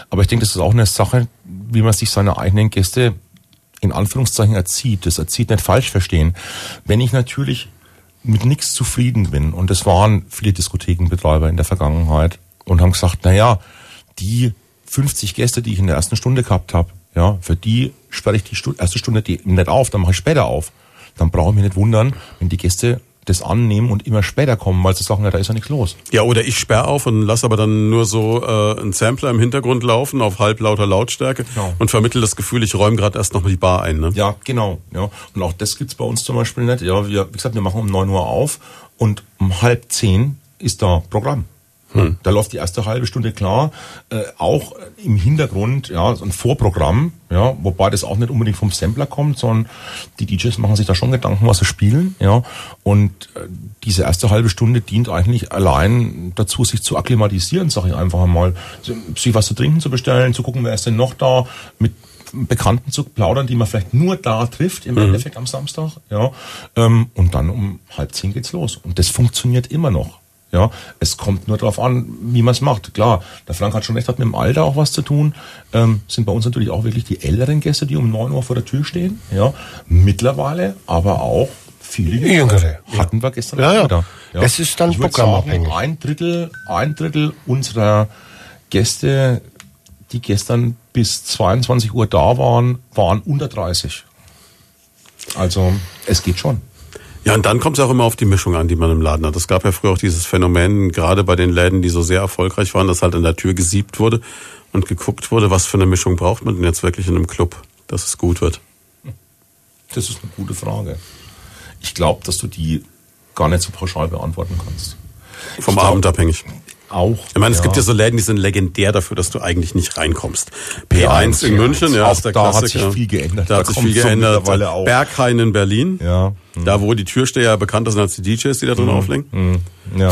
Aber ich denke, das ist auch eine Sache, wie man sich seine eigenen Gäste in Anführungszeichen erzieht. Das erzieht nicht falsch verstehen. Wenn ich natürlich mit nichts zufrieden bin, und das waren viele Diskothekenbetreiber in der Vergangenheit, und haben gesagt, na ja, die 50 Gäste, die ich in der ersten Stunde gehabt habe, ja, für die sperre ich die Stu erste Stunde die nicht auf, dann mache ich später auf. Dann brauche ich mich nicht wundern, wenn die Gäste das annehmen und immer später kommen, weil sie sagen, ja, da ist ja nichts los. Ja, oder ich sperre auf und lasse aber dann nur so äh, einen Sampler im Hintergrund laufen auf halblauter Lautstärke Genau. und vermittel das Gefühl, ich räume gerade erst noch die Bar ein. Ne? Ja, genau. Ja. Und auch das gibt's bei uns zum Beispiel nicht. Ja, wir, wie gesagt, wir machen um 9 Uhr auf und um halb zehn ist da Programm. Da läuft die erste halbe Stunde klar, äh, auch im Hintergrund, ja, so ein Vorprogramm, ja, wobei das auch nicht unbedingt vom Sampler kommt, sondern die DJs machen sich da schon Gedanken, was sie spielen, ja, und äh, diese erste halbe Stunde dient eigentlich allein dazu, sich zu akklimatisieren, sage ich einfach einmal, sich was zu trinken zu bestellen, zu gucken, wer ist denn noch da, mit Bekannten zu plaudern, die man vielleicht nur da trifft, im Endeffekt am Samstag, ja. Ähm, und dann um halb zehn geht's los. Und das funktioniert immer noch. Ja, es kommt nur darauf an, wie man es macht. Klar, der Frank hat schon recht, hat mit dem Alter auch was zu tun. Ähm, sind bei uns natürlich auch wirklich die älteren Gäste, die um 9 Uhr vor der Tür stehen. Ja, mittlerweile, aber auch viele Jüngere, ja. Hatten wir gestern Ja, ja. wieder. Das ist dann Ich programmabhängig. Sagen, ein Drittel, ein Drittel unserer Gäste, die gestern bis 22 Uhr da waren, waren unter 30. Also, es geht schon. Ja, und dann kommt es auch immer auf die Mischung an, die man im Laden hat. Es gab ja früher auch dieses Phänomen, gerade bei den Läden, die so sehr erfolgreich waren, dass halt an der Tür gesiebt wurde und geguckt wurde, was für eine Mischung braucht man denn jetzt wirklich in einem Club, dass es gut wird. Das ist eine gute Frage. Ich glaube, dass du die gar nicht so pauschal beantworten kannst. Vom glaub- Abend abhängig. Auch. Ich meine, es gibt ja so Läden, die sind legendär dafür, dass du eigentlich nicht reinkommst. P1 in P1, München, ja, auch ist der da hat Klassiker. sich viel geändert. Da Da hat sich viel geändert. auch. Berghain in Berlin. Ja. Da, wo die Türsteher bekannter sind als die DJs, die da Mhm. drin auflegen. Ja.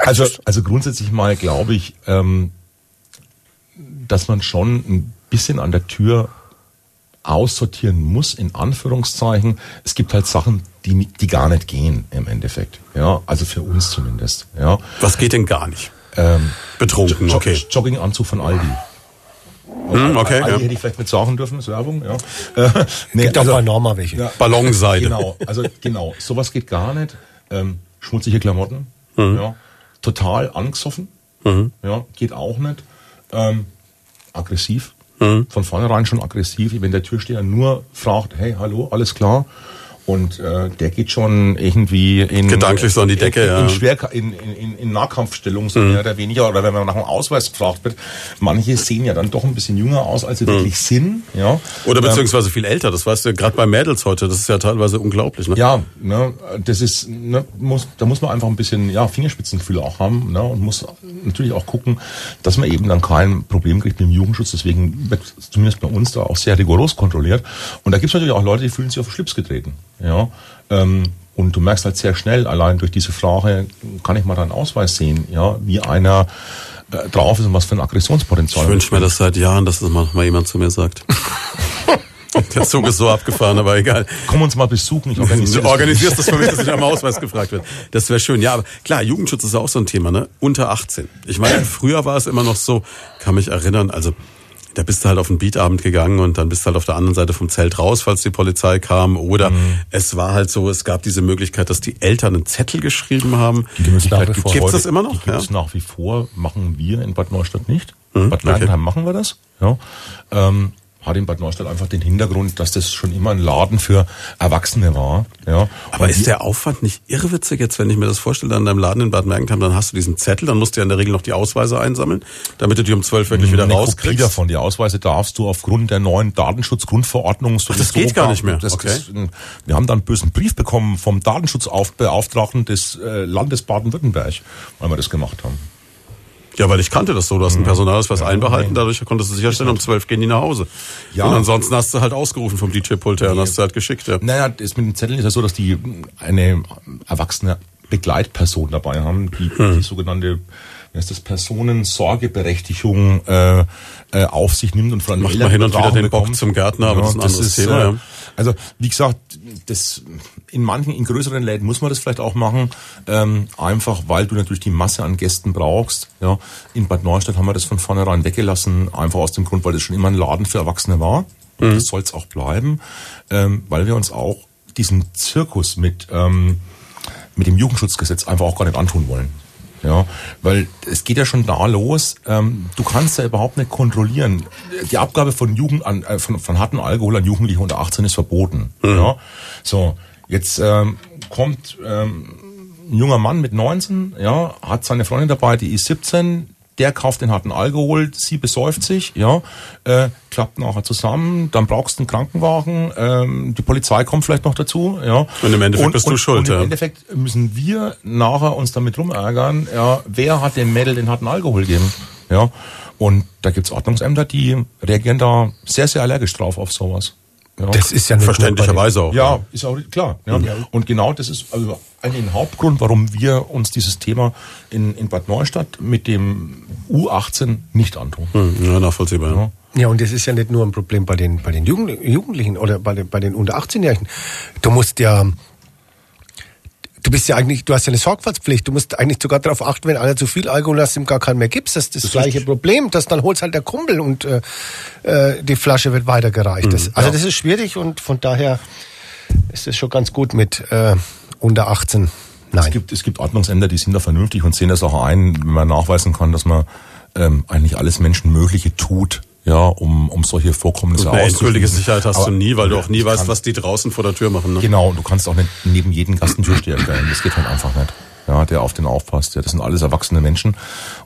Also, also grundsätzlich mal glaube ich, ähm, dass man schon ein bisschen an der Tür aussortieren muss, in Anführungszeichen. Es gibt halt Sachen, die, die gar nicht gehen im Endeffekt. Ja, also für uns zumindest. Ja. Was geht denn gar nicht? Ähm, Betrunken, Jo- okay. Jogginganzug von Aldi. Hm, okay, Eigentlich ja. hätte ich vielleicht mit sagen dürfen, ist Werbung, ja. Äh, nee, Gibt auch bei Norma welche. ja, Ballonseide. Genau, also genau, sowas geht gar nicht. Ähm, schmutzige Klamotten, Mhm. ja, total angesoffen, ja, geht auch nicht. Ähm, aggressiv, Mhm. von vornherein schon aggressiv, wenn der Türsteher nur fragt, hey, hallo, alles klar. Und äh, der geht schon irgendwie in Gedanklich so an die Decke, in, ja. Mhm. in, Schwer, in, in, in, in Nahkampfstellung so mehr oder weniger oder wenn man nach dem Ausweis gefragt wird. Manche sehen ja dann doch ein bisschen jünger aus, als sie wirklich sind. Ja. Mhm. Oder Ähm, beziehungsweise viel älter, das weißt du, gerade bei Mädels heute, das ist ja teilweise unglaublich. Ne? ja, ne, das ist, ne, muss, da muss man einfach ein bisschen ja, Fingerspitzengefühl auch haben ne, und muss natürlich auch gucken, dass man eben dann kein Problem kriegt mit dem Jugendschutz. Deswegen wird zumindest bei uns da auch sehr rigoros kontrolliert. Und da gibt es natürlich auch Leute, die fühlen sich auf den Schlips getreten. Ja, ähm, und du merkst halt sehr schnell, allein durch diese Frage, kann ich mal deinen Ausweis sehen, ja, wie einer äh, drauf ist und was für ein Aggressionspotenzial. Ich wünsche mir das seit Jahren, dass das mal mal jemand zu mir sagt. *laughs* Der Zug ist so abgefahren, aber egal. Komm uns mal besuchen, ich organisiere *laughs* Du organisierst das für mich, dass ich am Ausweis gefragt wird. Das wäre schön. Ja, aber klar, Jugendschutz ist auch so ein Thema, ne? Unter 18. Ich meine, *clears throat* früher war es immer noch so, kann mich erinnern, also da bist du halt auf einen Beatabend gegangen und dann bist du halt auf der anderen Seite vom Zelt raus, falls die Polizei kam. Oder es war halt so, es gab diese Möglichkeit, dass die Eltern einen Zettel geschrieben haben. Die Möglichkeit. Gibt's heute- das immer noch? Die gibt es Ja. nach wie vor, machen wir in Bad Neustadt nicht. Mhm, Bad okay. Mergentheim machen wir das. Ja. Ähm, hat in Bad Neustadt einfach den Hintergrund, dass das schon immer ein Laden für Erwachsene war. Ja. Aber Und ist der Aufwand nicht irrwitzig jetzt, wenn ich mir das vorstelle, an deinem Laden in Bad Mergentheim, dann hast du diesen Zettel, dann musst du ja in der Regel noch die Ausweise einsammeln, damit du die um zwölf wirklich wieder eine Kopie rauskriegst. davon. Die Ausweise darfst du aufgrund der neuen Datenschutzgrundverordnung sowieso das geht gar nicht mehr. Das Okay. ist, wir haben dann einen bösen Brief bekommen vom Datenschutzbeauftragten des äh, Landes Baden-Württemberg, weil wir das gemacht haben. Ja, weil ich kannte das so. Du hast einen Personalausweis einbehalten, dadurch konntest du sicherstellen, um zwölf gehen die nach Hause. Ja. Und ansonsten hast du halt ausgerufen vom DJ-Pult her und hast du halt geschickt. Ja. Naja, das mit den Zetteln ist ja so, dass die eine erwachsene Begleitperson dabei haben, die, Hm. die sogenannte heißt das, Personensorgeberechtigung äh, äh, auf sich nimmt und von Macht man hin und wieder den Bock bekommt. zum Gärtner, aber das ist ein anderes Thema, Äh, ja. Also wie gesagt, das in manchen, in größeren Läden muss man das vielleicht auch machen, ähm, einfach weil du natürlich die Masse an Gästen brauchst. Ja, in Bad Neustadt haben wir das von vornherein weggelassen, einfach aus dem Grund, weil das schon immer ein Laden für Erwachsene war. Und Mhm. das soll es auch bleiben, ähm, weil wir uns auch diesen Zirkus mit ähm, mit dem Jugendschutzgesetz einfach auch gar nicht antun wollen. Ja, weil es geht ja schon da los. Ähm, du kannst ja überhaupt nicht kontrollieren. Die Abgabe von Jugend an, äh, von, von harten Alkohol an Jugendliche unter 18 ist verboten. Ja, so jetzt ähm, kommt ähm, ein junger Mann mit 19, ja, hat seine Freundin dabei, die ist 17. Der kauft den harten Alkohol, sie besäuft sich, ja, äh, klappt nachher zusammen, dann brauchst du einen Krankenwagen, ähm, die Polizei kommt vielleicht noch dazu, ja. Und im Endeffekt bist du schuld, Und im. Endeffekt müssen wir nachher uns damit rumärgern, ja, wer hat dem Mädel den harten Alkohol gegeben, ja. Und da gibt's Ordnungsämter, die reagieren da sehr, sehr allergisch drauf auf sowas. Ja. Das ist ja Verständlicherweise auch. Ja, ist auch klar. Ja. Und genau das ist also eigentlich ein Hauptgrund, warum wir uns dieses Thema in, in Bad Neustadt mit dem U18 nicht antun. Hm, ja, nachvollziehbar. Ja. Ja, und das ist ja nicht nur ein Problem bei den, bei den Jugend, Jugendlichen oder bei den, bei den unter 18-Jährigen. Du musst ja, du bist ja eigentlich, du hast ja eine Sorgfaltspflicht. Du musst eigentlich sogar darauf achten, wenn einer zu viel Alkohol hast, ihm gar keinen mehr gibst. Das ist das, Das ist gleiche richtig. Problem. Das dann holst halt der Kumpel und äh, äh, die Flasche wird weitergereicht. Das, also das ist schwierig und von daher ist es schon ganz gut mit äh, unter 18. Nein. Es gibt, es gibt Ordnungsämter, die sind da vernünftig und sehen das auch ein, wenn man nachweisen kann, dass man ähm, eigentlich alles Menschenmögliche tut, ja, um, um solche Vorkommnisse Eine endgültige auszuschließen. Sicherheit hast Aber du nie, weil du auch nie weißt, kann- was die draußen vor der Tür machen. Ne? Genau, und du kannst auch nicht neben jeden Gastentürsteher stellen. Das geht halt einfach nicht. Ja, der auf den aufpasst. Ja, das sind alles erwachsene Menschen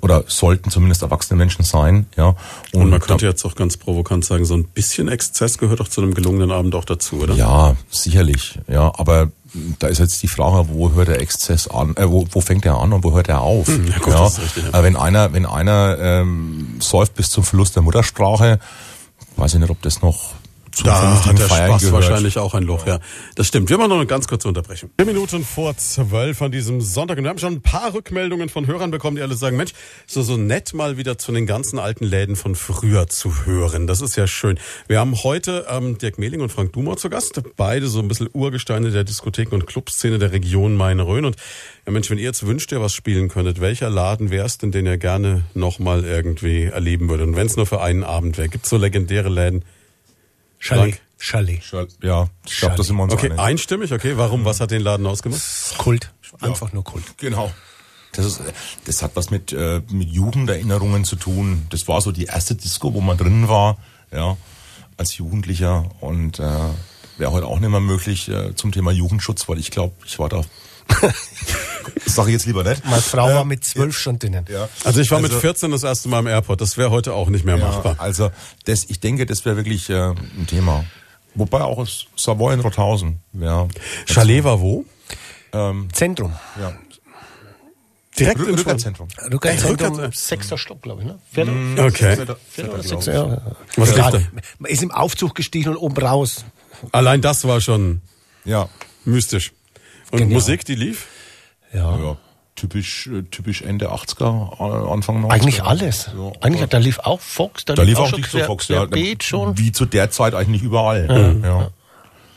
oder sollten zumindest erwachsene Menschen sein. Ja, Und man da- könnte jetzt auch ganz provokant sagen, so ein bisschen Exzess gehört doch zu einem gelungenen Abend auch dazu, oder? Ja, sicherlich. Ja, aber da ist jetzt die Frage, wo hört der Exzess an, äh, wo, wo fängt er an und wo hört er auf? Hm, ja das ist richtig, ja. Aber wenn einer, wenn einer ähm, säuft bis zum Verlust der Muttersprache, weiß ich nicht, ob das noch zu Da hat der Feiern Spaß gehört. wahrscheinlich auch ein Loch, ja. Das stimmt. Wir machen noch eine ganz kurze Unterbrechung. Vier Minuten vor zwölf an diesem Sonntag. Und wir haben schon ein paar Rückmeldungen von Hörern bekommen, die alle sagen, Mensch, so, so nett mal wieder zu den ganzen alten Läden von früher zu hören. Das ist ja schön. Wir haben heute ähm, Dirk Mehling und Frank Dummer zu Gast. Beide so ein bisschen Urgesteine der Diskotheken und Clubszene der Region Main-Rhön. Und ja Mensch, wenn ihr jetzt wünscht, ihr was spielen könntet, welcher Laden wäre es denn, den ihr gerne nochmal irgendwie erleben würdet? Und wenn es nur für einen Abend wäre. Gibt so legendäre Läden? Chalet. Frank? Chalet. Ja, ich glaube, das sind wir uns Okay, einig. einstimmig, okay. Warum? Was hat den Laden ausgemacht? Kult. Einfach nur Kult. Genau. Das, ist, das hat was mit, äh, mit Jugenderinnerungen zu tun. Das war so die erste Disco, wo man drin war, ja, als Jugendlicher. Und äh, wäre heute auch nicht mehr möglich äh, zum Thema Jugendschutz, weil ich glaube, ich war da. *laughs* das sage ich jetzt lieber nicht. Meine Frau war mit zwölf schon drinnen. Ja. Also ich war mit 14 das erste Mal im Airport. Das wäre heute auch nicht mehr Ja, machbar. also das, ich denke, das wäre wirklich äh, ein Thema. Wobei auch das Savoy in Rothausen wäre. Chalet war wo? Zentrum. Ja. Direkt im. Rückwärtszentrum, Rückwärts- sechster Stock, glaube ich, ne? Vierter? Okay. Vierter oder sechster, ja. Was lief Man ist im Aufzug gestiegen und oben raus. Allein das war schon Ja. mystisch. Und Genial. Musik, die lief? Ja. ja. Typisch, äh, typisch Ende 80er, äh, Anfang 90er. Eigentlich alles. Ja, Eigentlich, da lief auch Fox, da, Da lief auch schon Disco quer, Fox, ja. schon. Wie zu der Zeit eigentlich überall. Ja.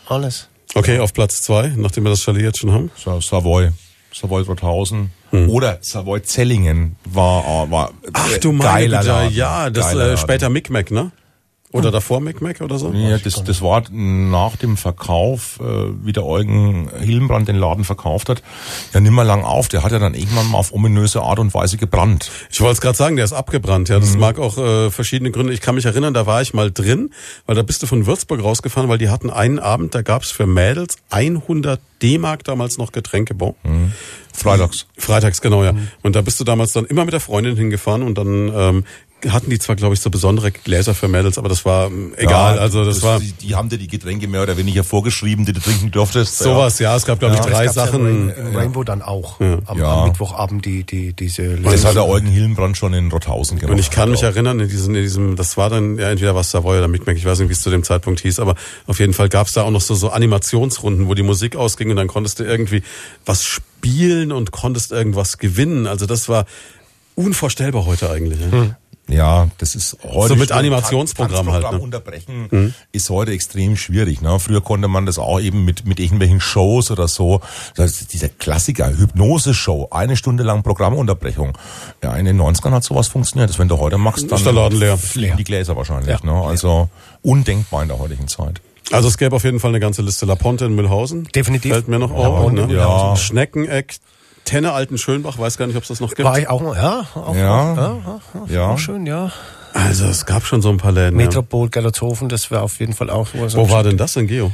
Alles. Okay, auf Platz zwei, nachdem wir das Chalet jetzt schon haben. Sa- Savoy. Savoy Rothausen. Oder Savoy Zellingen war, äh, war Ach du meine geiler Güte, Laden. ja, das Geiler äh, Laden. später Micmac, ne? Oder davor Micmac oder so? Ja, das, das war nach dem Verkauf, äh, wie der Eugen Hillenbrand den Laden verkauft hat, ja nimmer lang auf. Der hat ja dann irgendwann mal auf ominöse Art und Weise gebrannt. Ich wollte es gerade sagen, der ist abgebrannt. Ja, Mhm. das mag auch äh, verschiedene Gründe. Ich kann mich erinnern, da war ich mal drin, weil da bist du von Würzburg rausgefahren, weil die hatten einen Abend, da gab's für Mädels 100 D-Mark damals noch Getränkebon. Freitags. Freitags, genau, Mhm. ja. Und da bist du damals dann immer mit der Freundin hingefahren und dann ähm, hatten die zwar, glaube ich, so besondere Gläser für Mädels, aber das war ähm, egal. Ja, also das, war Die, die haben dir die Getränke mehr oder weniger vorgeschrieben, die du trinken durftest. sowas, ja. Es gab, glaube ich, Ja, drei Das gab's ja Sachen. in, in Rainbow dann auch. Am, Ja. am Mittwochabend die, die, diese Ja. Das hat der Eugen Hillenbrand schon in Rothausen gemacht. Und ich kann mich Auch. erinnern, in diesem, in diesem, das war dann ja entweder was Savoy oder Micmac, ich weiß nicht, wie es zu dem Zeitpunkt hieß, aber auf jeden Fall gab es da auch noch so, so Animationsrunden, wo die Musik ausging und dann konntest du irgendwie was spielen und konntest irgendwas gewinnen. Also das war unvorstellbar heute eigentlich. Ja. Ja, das ist heute So mit Animationsprogramm Tanzprogramm halt, ne? unterbrechen ist heute extrem schwierig. Ne? Früher konnte man das auch eben mit mit irgendwelchen Shows oder so. Das ist dieser Klassiker Hypnose-Show, eine Stunde lang Programmunterbrechung. Ja, in den 90ern hat sowas funktioniert. Das wenn du heute machst, dann Ist der Laden leer. fliegen die Gläser wahrscheinlich. Ja. Ne? Also undenkbar in der heutigen Zeit. Also es gäbe auf jeden Fall eine ganze Liste. La Ponte in Mühlhausen. Definitiv. Fällt mir noch auf. Ne? in Mühlhausen. Schneckeneck, Tenne Alten Schönbach, weiß gar nicht, ob es das noch gibt. War ich auch mal, ja. Auch, Ja. ja, ja, Ja. Auch schön, ja. Also es gab schon so ein paar Läden. Ja. Metropol, Gerlertshofen, das wäre auf jeden Fall auch sowas. Wo war denn das in Geo?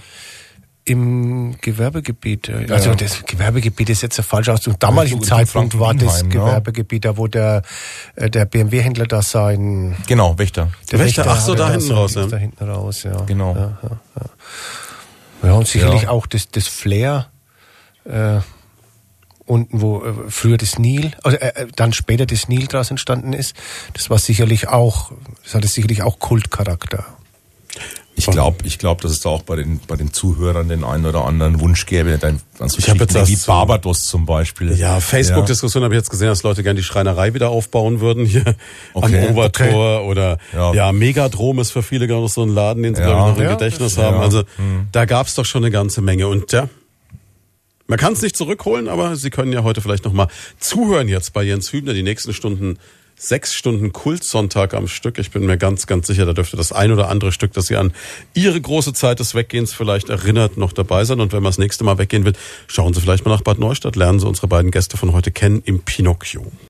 Im Gewerbegebiet. äh, Also das Gewerbegebiet ist jetzt der falsche Ausdruck. Damaligen Richtung Zeitpunkt war das ja. Gewerbegebiet, da wo der, äh, der BMW-Händler da sein... Genau, Wächter. Der Wächter, ach so, da hinten raus, ja. Da hinten raus, ja. Genau. Ja, ja, ja. ja und sicherlich Ja. auch das, das Flair, äh, unten, wo äh, früher das Nil, also äh, äh, dann später das Nil draus entstanden ist, das war sicherlich auch, das hatte sicherlich auch Kultcharakter. Ich glaube, ich glaub, dass es da auch bei den, bei den Zuhörern den einen oder anderen Wunsch gäbe. Dann, dann so Ich hab jetzt wie das- Barbados zum Beispiel. Ja, Facebook-Diskussion habe ich jetzt gesehen, dass Leute gerne die Schreinerei wieder aufbauen würden hier Okay, am Obertor oder ja. Ja. Megadrom ist für viele gerade noch so ein Laden, den sie Ja. glaube ich noch im Ja, Gedächtnis haben. ja. Also da gab's doch schon eine ganze Menge und ja. Man kann es nicht zurückholen, aber Sie können ja heute vielleicht noch mal zuhören jetzt bei Jens Hübner die nächsten Stunden. Sechs Stunden Kultsonntag am Stück. Ich bin mir ganz, ganz sicher, da dürfte das ein oder andere Stück, das Sie an Ihre große Zeit des Weggehens vielleicht erinnert, noch dabei sein. Und wenn man das nächste Mal weggehen will, schauen Sie vielleicht mal nach Bad Neustadt, lernen Sie unsere beiden Gäste von heute kennen im Pinocchio.